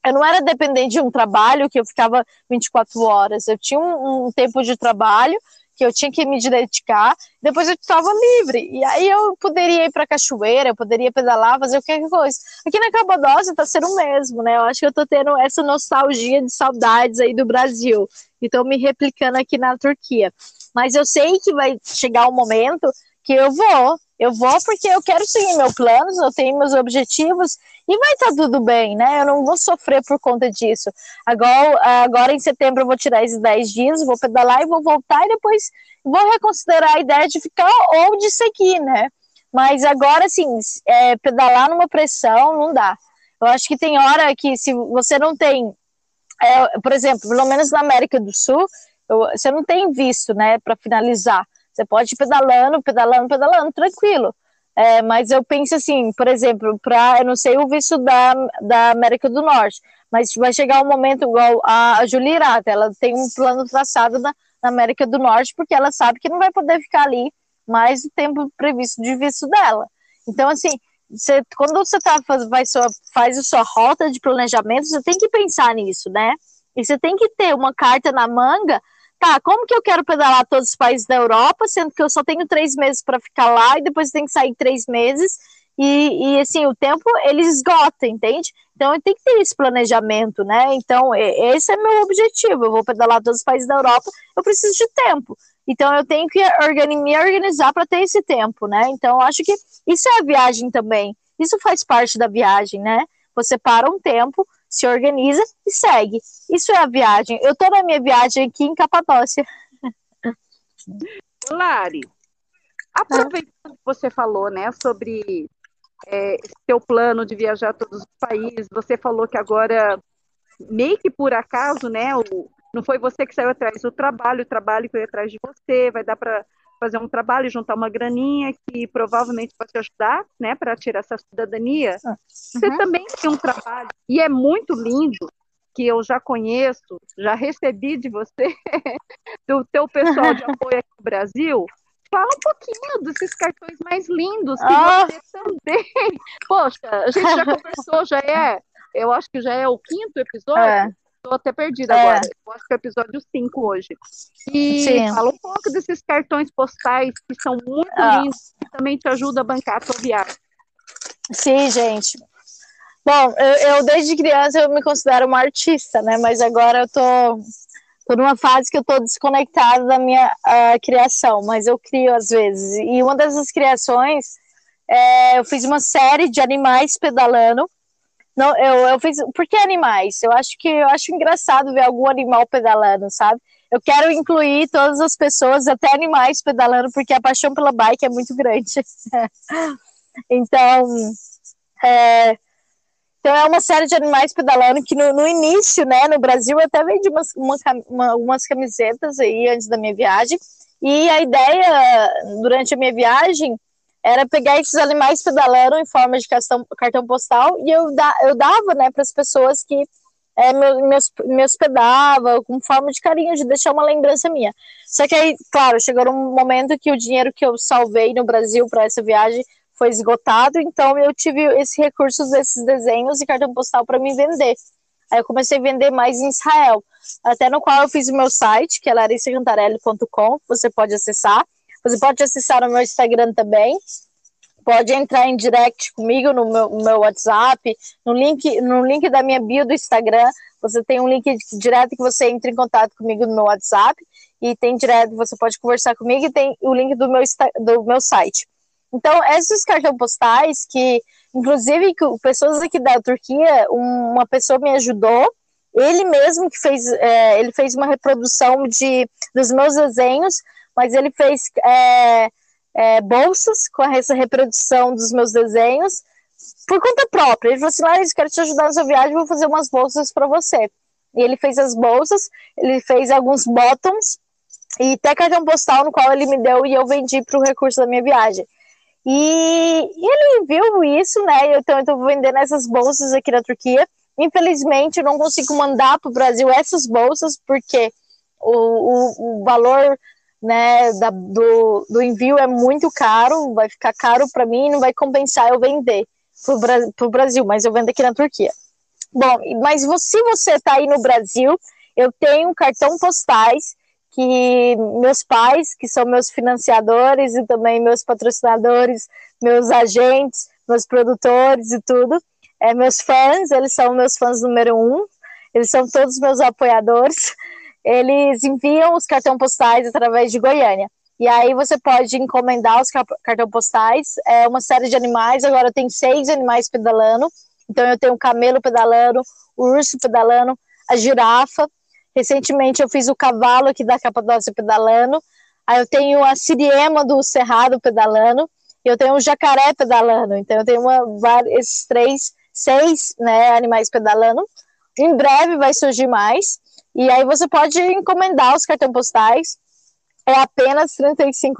eu não era dependente de um trabalho que eu ficava 24 horas. Eu tinha um, um tempo de trabalho que eu tinha que me dedicar, depois eu estava livre. E aí eu poderia ir para cachoeira, eu poderia pedalar, fazer qualquer coisa. Aqui na Capadócia está sendo o mesmo, né? Eu acho que eu estou tendo essa nostalgia de saudades aí do Brasil. E estou me replicando aqui na Turquia. Mas eu sei que vai chegar um momento que eu vou, Eu vou porque eu quero seguir meus planos, eu tenho meus objetivos e vai estar tá tudo bem, né? Eu não vou sofrer por conta disso. Agora, agora em setembro eu vou tirar esses 10 dias, vou pedalar e vou voltar e depois vou reconsiderar a ideia de ficar ou de seguir, né? Mas agora, assim, é, pedalar numa pressão não dá. Eu acho que tem hora que se você não tem, é, por exemplo, pelo menos na América do Sul, eu, você não tem visto, né, para finalizar. Você pode ir pedalando, pedalando, pedalando, tranquilo. É, mas eu penso assim, por exemplo, para, eu não sei o visto da, da América do Norte, mas vai chegar um momento igual a, a Julia Irata, ela tem um plano traçado na, na, América do Norte, porque ela sabe que não vai poder ficar ali mais o tempo previsto de visto dela. Então, assim, você, quando você tá, faz, sua, faz a sua rota de planejamento, você tem que pensar nisso, né? E você tem que ter uma carta na manga tá, como que eu quero pedalar todos os países da Europa, sendo que eu só tenho três meses para ficar lá e depois tem que sair três meses e, e, assim, o tempo ele esgota, entende? Então tem que ter esse planejamento, né? Então, esse é meu objetivo. Eu vou pedalar todos os países da Europa, eu preciso de tempo. Então eu tenho que me organizar para ter esse tempo, né? Então, acho que isso é a viagem também. Isso faz parte da viagem, né? Você para um tempo se organiza e segue. Isso é a viagem. Eu estou na minha viagem aqui em Capadócia. Lari, aproveitando que você falou, né, sobre é, seu plano de viajar a todos os países, você falou que agora, meio que por acaso, né, o, não foi você que saiu atrás do trabalho, o trabalho foi atrás de você, vai dar para fazer um trabalho, juntar uma graninha que provavelmente vai te ajudar, né, para tirar essa cidadania. Ah, uhum. Você também tem um trabalho e é muito lindo que eu já conheço, já recebi de você, do teu pessoal de apoio aqui no Brasil. Fala um pouquinho desses cartões mais lindos que oh. você também. Poxa, a gente já conversou, já é, eu acho que já é o quinto episódio. É. Estou até perdida é. agora. Eu acho que é o episódio 5 hoje. E Sim. fala um pouco desses cartões postais que são muito ah. lindos e também te ajudam a bancar a tua viagem. Sim, gente. Bom, eu, eu, desde criança eu me considero uma artista, né? Mas agora eu tô, tô numa fase que eu tô desconectada da minha uh, criação, mas eu crio às vezes. E uma dessas criações, é, eu fiz uma série de animais pedalando não, eu, eu fiz. Por que animais? Eu acho que eu acho engraçado ver algum animal pedalando, sabe? Eu quero incluir todas as pessoas, até animais pedalando, porque a paixão pela bike é muito grande. então, é, então é uma série de animais pedalando que no, no início, né, no Brasil, eu até vendi umas, uma, uma, umas camisetas aí antes da minha viagem. E a ideia, durante a minha viagem, era pegar esses animais pedalando em forma de cartão, cartão postal e eu, da, eu dava né, para as pessoas que é, me, me, me hospedava com forma de carinho, de deixar uma lembrança minha. Só que aí, claro, chegou um momento que o dinheiro que eu salvei no Brasil para essa viagem foi esgotado, então eu tive esse recurso desses desenhos e cartão postal para me vender. Aí eu comecei a vender mais em Israel, até no qual eu fiz o meu site, que é larissacantarelli.com, você pode acessar. Você pode acessar o meu Instagram também. Pode entrar em direct comigo no meu, no meu WhatsApp, no link, no link da minha bio do Instagram. Você tem um link direto que você entra em contato comigo no meu WhatsApp e tem direto, você pode conversar comigo e tem o link do meu, do meu site. Então, esses cartões postais que, inclusive, pessoas aqui da Turquia, uma pessoa me ajudou, ele mesmo que fez, é, ele fez uma reprodução de, dos meus desenhos mas ele fez é, é, bolsas com essa reprodução dos meus desenhos por conta própria. Ele falou assim: Larissa, quero te ajudar na sua viagem, vou fazer umas bolsas para você. E ele fez as bolsas, ele fez alguns bottoms e até cartão postal no qual ele me deu e eu vendi para o recurso da minha viagem. E, ele viu isso, né? Então eu estou vendendo essas bolsas aqui na Turquia. Infelizmente, eu não consigo mandar para o Brasil essas bolsas, porque o, o, o valor né, da, do, do envio é muito caro, vai ficar caro para mim não vai compensar eu vender para o Brasil, mas eu vendo aqui na Turquia. Bom, mas se você está aí no Brasil, eu tenho cartão postais que meus pais, que são meus financiadores e também meus patrocinadores, meus agentes, meus produtores e tudo, é, meus fãs, eles são meus fãs número um, eles são todos meus apoiadores, eles enviam os cartões postais através de Goiânia. E aí você pode encomendar os cartão postais, é uma série de animais, agora tem seis animais pedalando. Então eu tenho o camelo pedalando, o urso pedalando, a girafa. Recentemente eu fiz o cavalo aqui da Capadócia pedalando. Aí eu tenho a siriema do Cerrado pedalando. E eu tenho o jacaré pedalando. Então eu tenho uma, esses três, seis né, animais pedalando. Em breve vai surgir mais. E aí você pode encomendar os cartões postais. É apenas R$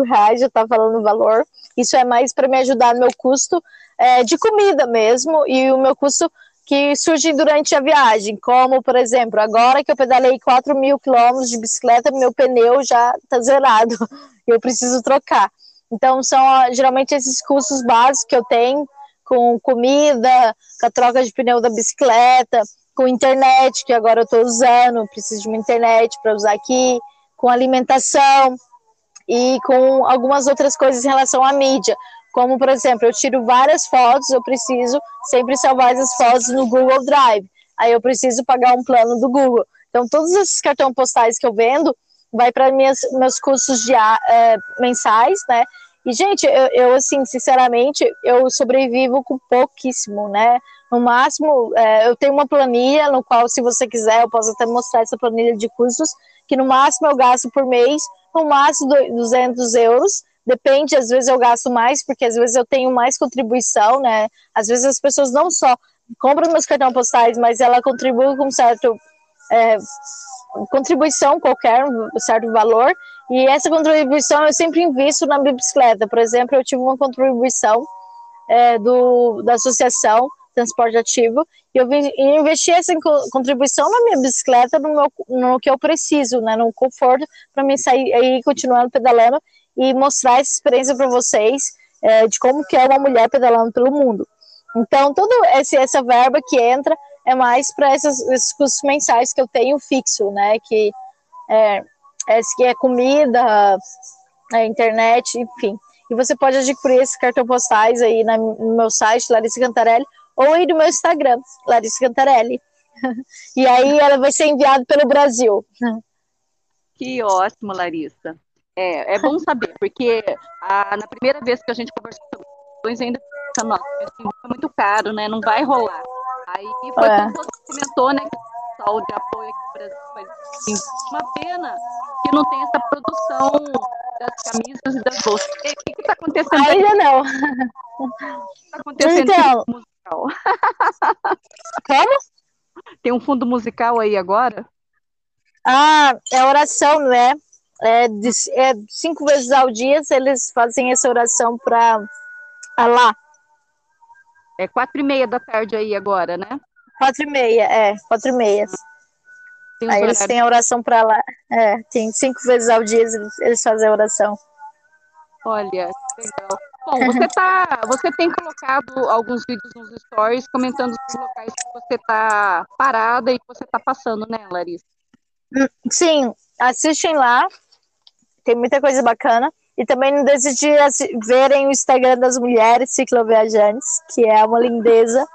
reais, já está falando o valor. Isso é mais para me ajudar no meu custo é, de comida mesmo e o meu custo que surge durante a viagem, como, por exemplo, agora que eu pedalei 4 mil quilômetros de bicicleta, meu pneu já está zerado, eu preciso trocar. Então, são geralmente esses custos básicos que eu tenho, com comida, com a troca de pneu da bicicleta, com internet, que agora eu estou usando, preciso de uma internet para usar aqui, com alimentação e com algumas outras coisas em relação à mídia. Como, por exemplo, eu tiro várias fotos, eu preciso sempre salvar essas fotos no Google Drive. Aí eu preciso pagar um plano do Google. Então, todos esses cartões postais que eu vendo vai para meus custos de, é, mensais, né? E, gente, eu, eu, assim, sinceramente, eu sobrevivo com pouquíssimo, né? No máximo, é, eu tenho uma planilha no qual, se você quiser, eu posso até mostrar essa planilha de custos, que no máximo eu gasto por mês, no máximo 200 euros, Depende, às vezes eu gasto mais, porque às vezes eu tenho mais contribuição, né? Às vezes as pessoas não só compram meus cartões postais, mas ela contribui com certo é, contribuição qualquer, um certo valor, e essa contribuição eu sempre invisto na bicicleta. Por exemplo, eu tive uma contribuição é, do, da associação transporte ativo, e eu investi essa contribuição na minha bicicleta, no, meu, no que eu preciso, né, no conforto, para mim sair e continuando pedalando, e mostrar essa experiência para vocês é, de como que é uma mulher pedalando pelo mundo. Então, toda essa verba que entra é mais para esses custos mensais que eu tenho fixo, né? Que é, é, que é comida, é, internet, enfim. E você pode adquirir esses cartões postais aí na, no meu site, Larissa Cantarelli, ou aí no meu Instagram, Larissa Cantarelli. e aí ela vai ser enviada pelo Brasil. Que ótimo, Larissa. É, é bom saber, porque a, na primeira vez que a gente conversou sobre questões ainda nossa, assim, é muito caro, né? Não vai rolar. Aí foi é. como você comentou, né? Que o pessoal de apoio aqui no Brasil faz assim, uma pena que não tem essa produção das camisas e das bolsas. O que está acontecendo? Ainda não. O que está acontecendo então, musical? Como? Tem um fundo musical aí agora? Ah, é oração, né? é, de, é, cinco vezes ao dia eles fazem essa oração para lá. É quatro e meia da tarde aí agora, né? Quatro e meia, é, quatro e meia. Aí horários. eles têm a oração para lá. É, tem cinco vezes ao dia eles, eles fazem a oração. Olha, que legal. Bom, você tá, você tem colocado alguns vídeos nos stories comentando os locais que você está parada e que você está passando, né, Larissa? Sim, assistem lá, tem muita coisa bacana. E também não deixe de verem o Instagram das mulheres cicloviajantes, que é uma lindeza.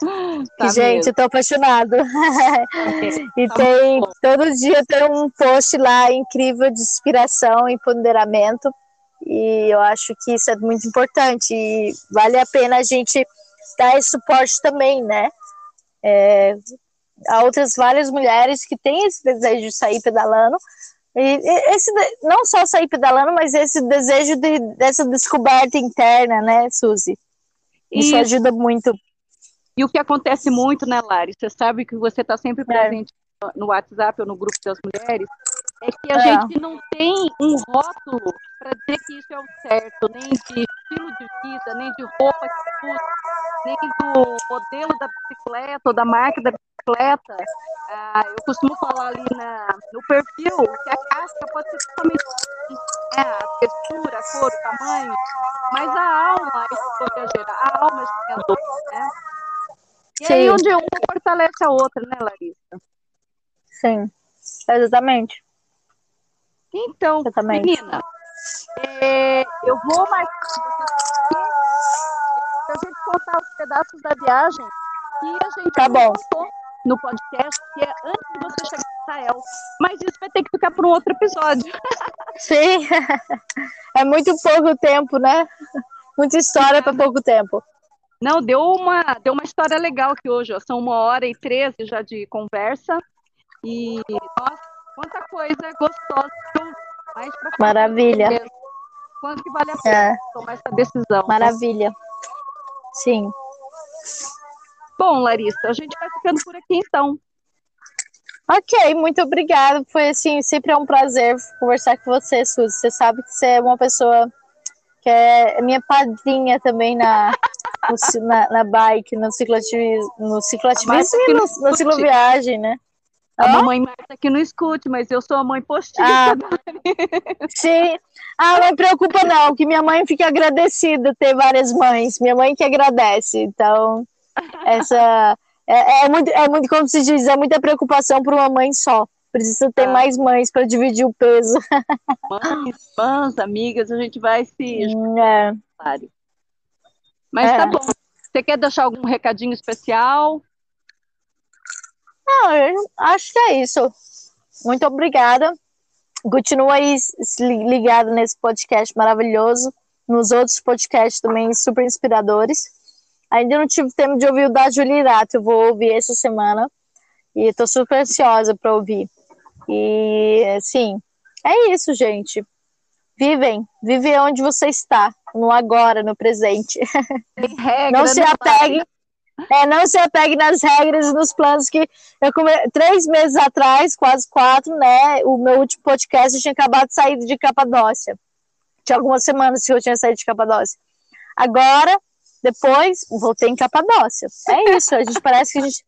Tá gente, eu tô apaixonado. e tá tem, todo dia tem um post lá incrível de inspiração e ponderamento. E eu acho que isso é muito importante. E vale a pena a gente dar esse suporte também, né? É, há outras várias mulheres que têm esse desejo de sair pedalando, e esse, não só sair pedalando, mas esse desejo de, dessa descoberta interna, né, Suzy? Isso, ajuda muito. E o que acontece muito, né, Lari? Você sabe que você está sempre é. presente é. no WhatsApp ou no grupo das mulheres, é que a é. gente não tem um rótulo para dizer que isso é o certo, nem de estilo de vida, nem de roupa que usa, nem do modelo da bicicleta ou da marca da bicicleta. Ah, eu costumo falar ali na, no perfil que a casca pode ser totalmente é, a textura, a cor, o tamanho, mas a alma, é a alma é esplendor, né? E Sim. aí onde uma fortalece a outra, né, Larissa? Sim, exatamente. Então, exatamente. menina, é, eu vou marcar você a gente contar os pedaços da viagem e a gente tá bom. No podcast, que é antes de você chegar em Israel. Mas isso vai ter que ficar para um outro episódio. Sim, é muito pouco tempo, né? Muita história para pouco tempo. Não, deu uma, deu uma história legal aqui hoje. Ó. São uma hora e treze já de conversa. E, nossa, quanta coisa gostosa. Mais pra Maravilha. Mesmo. Quanto que vale a pena é. tomar essa decisão? Maravilha. Sim. Bom, Larissa, a gente vai ficando por aqui então. Ok, muito obrigada. Foi assim, sempre é um prazer conversar com você, Suzy. Você sabe que você é uma pessoa que é minha padrinha também na, no, na, na, bike, no cicloativismo, no cicloativismo e no, no cicloviagem, né? A ah? mamãe Marta que não escute, mas eu sou a mãe postiça. Ah, sim. Ah, não me preocupa não, que minha mãe fica agradecida ter várias mães. Minha mãe que agradece. Então, essa é, é, muito, é muito, como se diz, é muita preocupação para uma mãe só. Precisa ter ah. mais mães para dividir o peso. Mães, mães, amigas, a gente vai se. É. Mas é. tá bom. Você quer deixar algum recadinho especial? Não, acho que é isso. Muito obrigada. Continua aí ligado nesse podcast maravilhoso, nos outros podcasts também super inspiradores. Ainda não tive tempo de ouvir o da Julirato, eu vou ouvir essa semana e estou super ansiosa para ouvir. E, assim, é isso, gente. Vivem, vive onde você está, no agora, no presente. Regra, não se apegue, é, não se apegue nas regras e nos planos que eu come... três meses atrás, quase quatro, né? O meu último podcast eu tinha acabado de sair de Capadócia. Tinha algumas semanas que eu tinha saído de Capadócia. Agora, depois, voltei em Capadócia. É isso, a gente parece que a gente.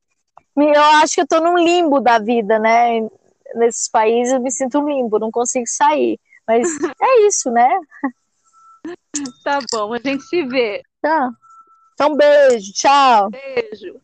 Eu acho que eu tô num limbo da vida, né? Nesses países eu me sinto um limbo, não consigo sair. Mas é isso, né? Tá bom, a gente se vê. Tá. Então, beijo, tchau. Beijo.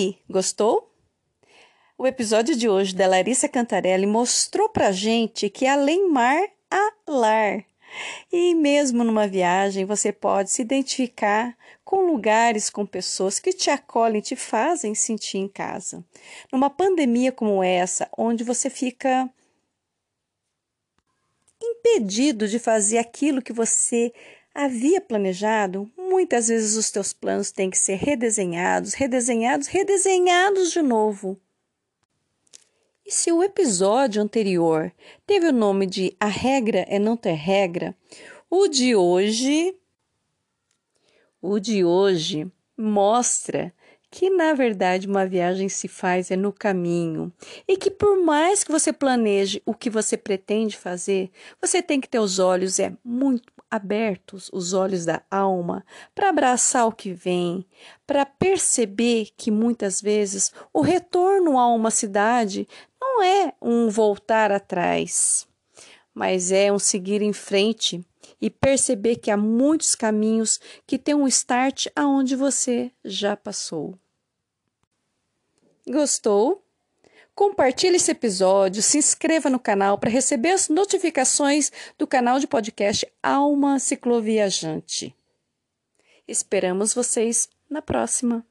Aí, gostou? O episódio de hoje da Larissa Cantarelli mostrou pra gente que além mar, há lar. E mesmo numa viagem, você pode se identificar com lugares, com pessoas que te acolhem, te fazem sentir em casa. Numa pandemia como essa, onde você fica impedido de fazer aquilo que você havia planejado, muitas vezes os teus planos têm que ser redesenhados, redesenhados, redesenhados de novo. E se o episódio anterior teve o nome de A Regra é Não Ter Regra, o de hoje. O de hoje mostra que na verdade uma viagem se faz é no caminho e que por mais que você planeje o que você pretende fazer, você tem que ter os olhos é muito abertos, os olhos da alma, para abraçar o que vem, para perceber que muitas vezes o retorno a uma cidade não é um voltar atrás, mas é um seguir em frente e perceber que há muitos caminhos que têm um start aonde você já passou. Gostou? Compartilhe esse episódio, se inscreva no canal para receber as notificações do canal de podcast Alma Cicloviajante. Esperamos vocês na próxima.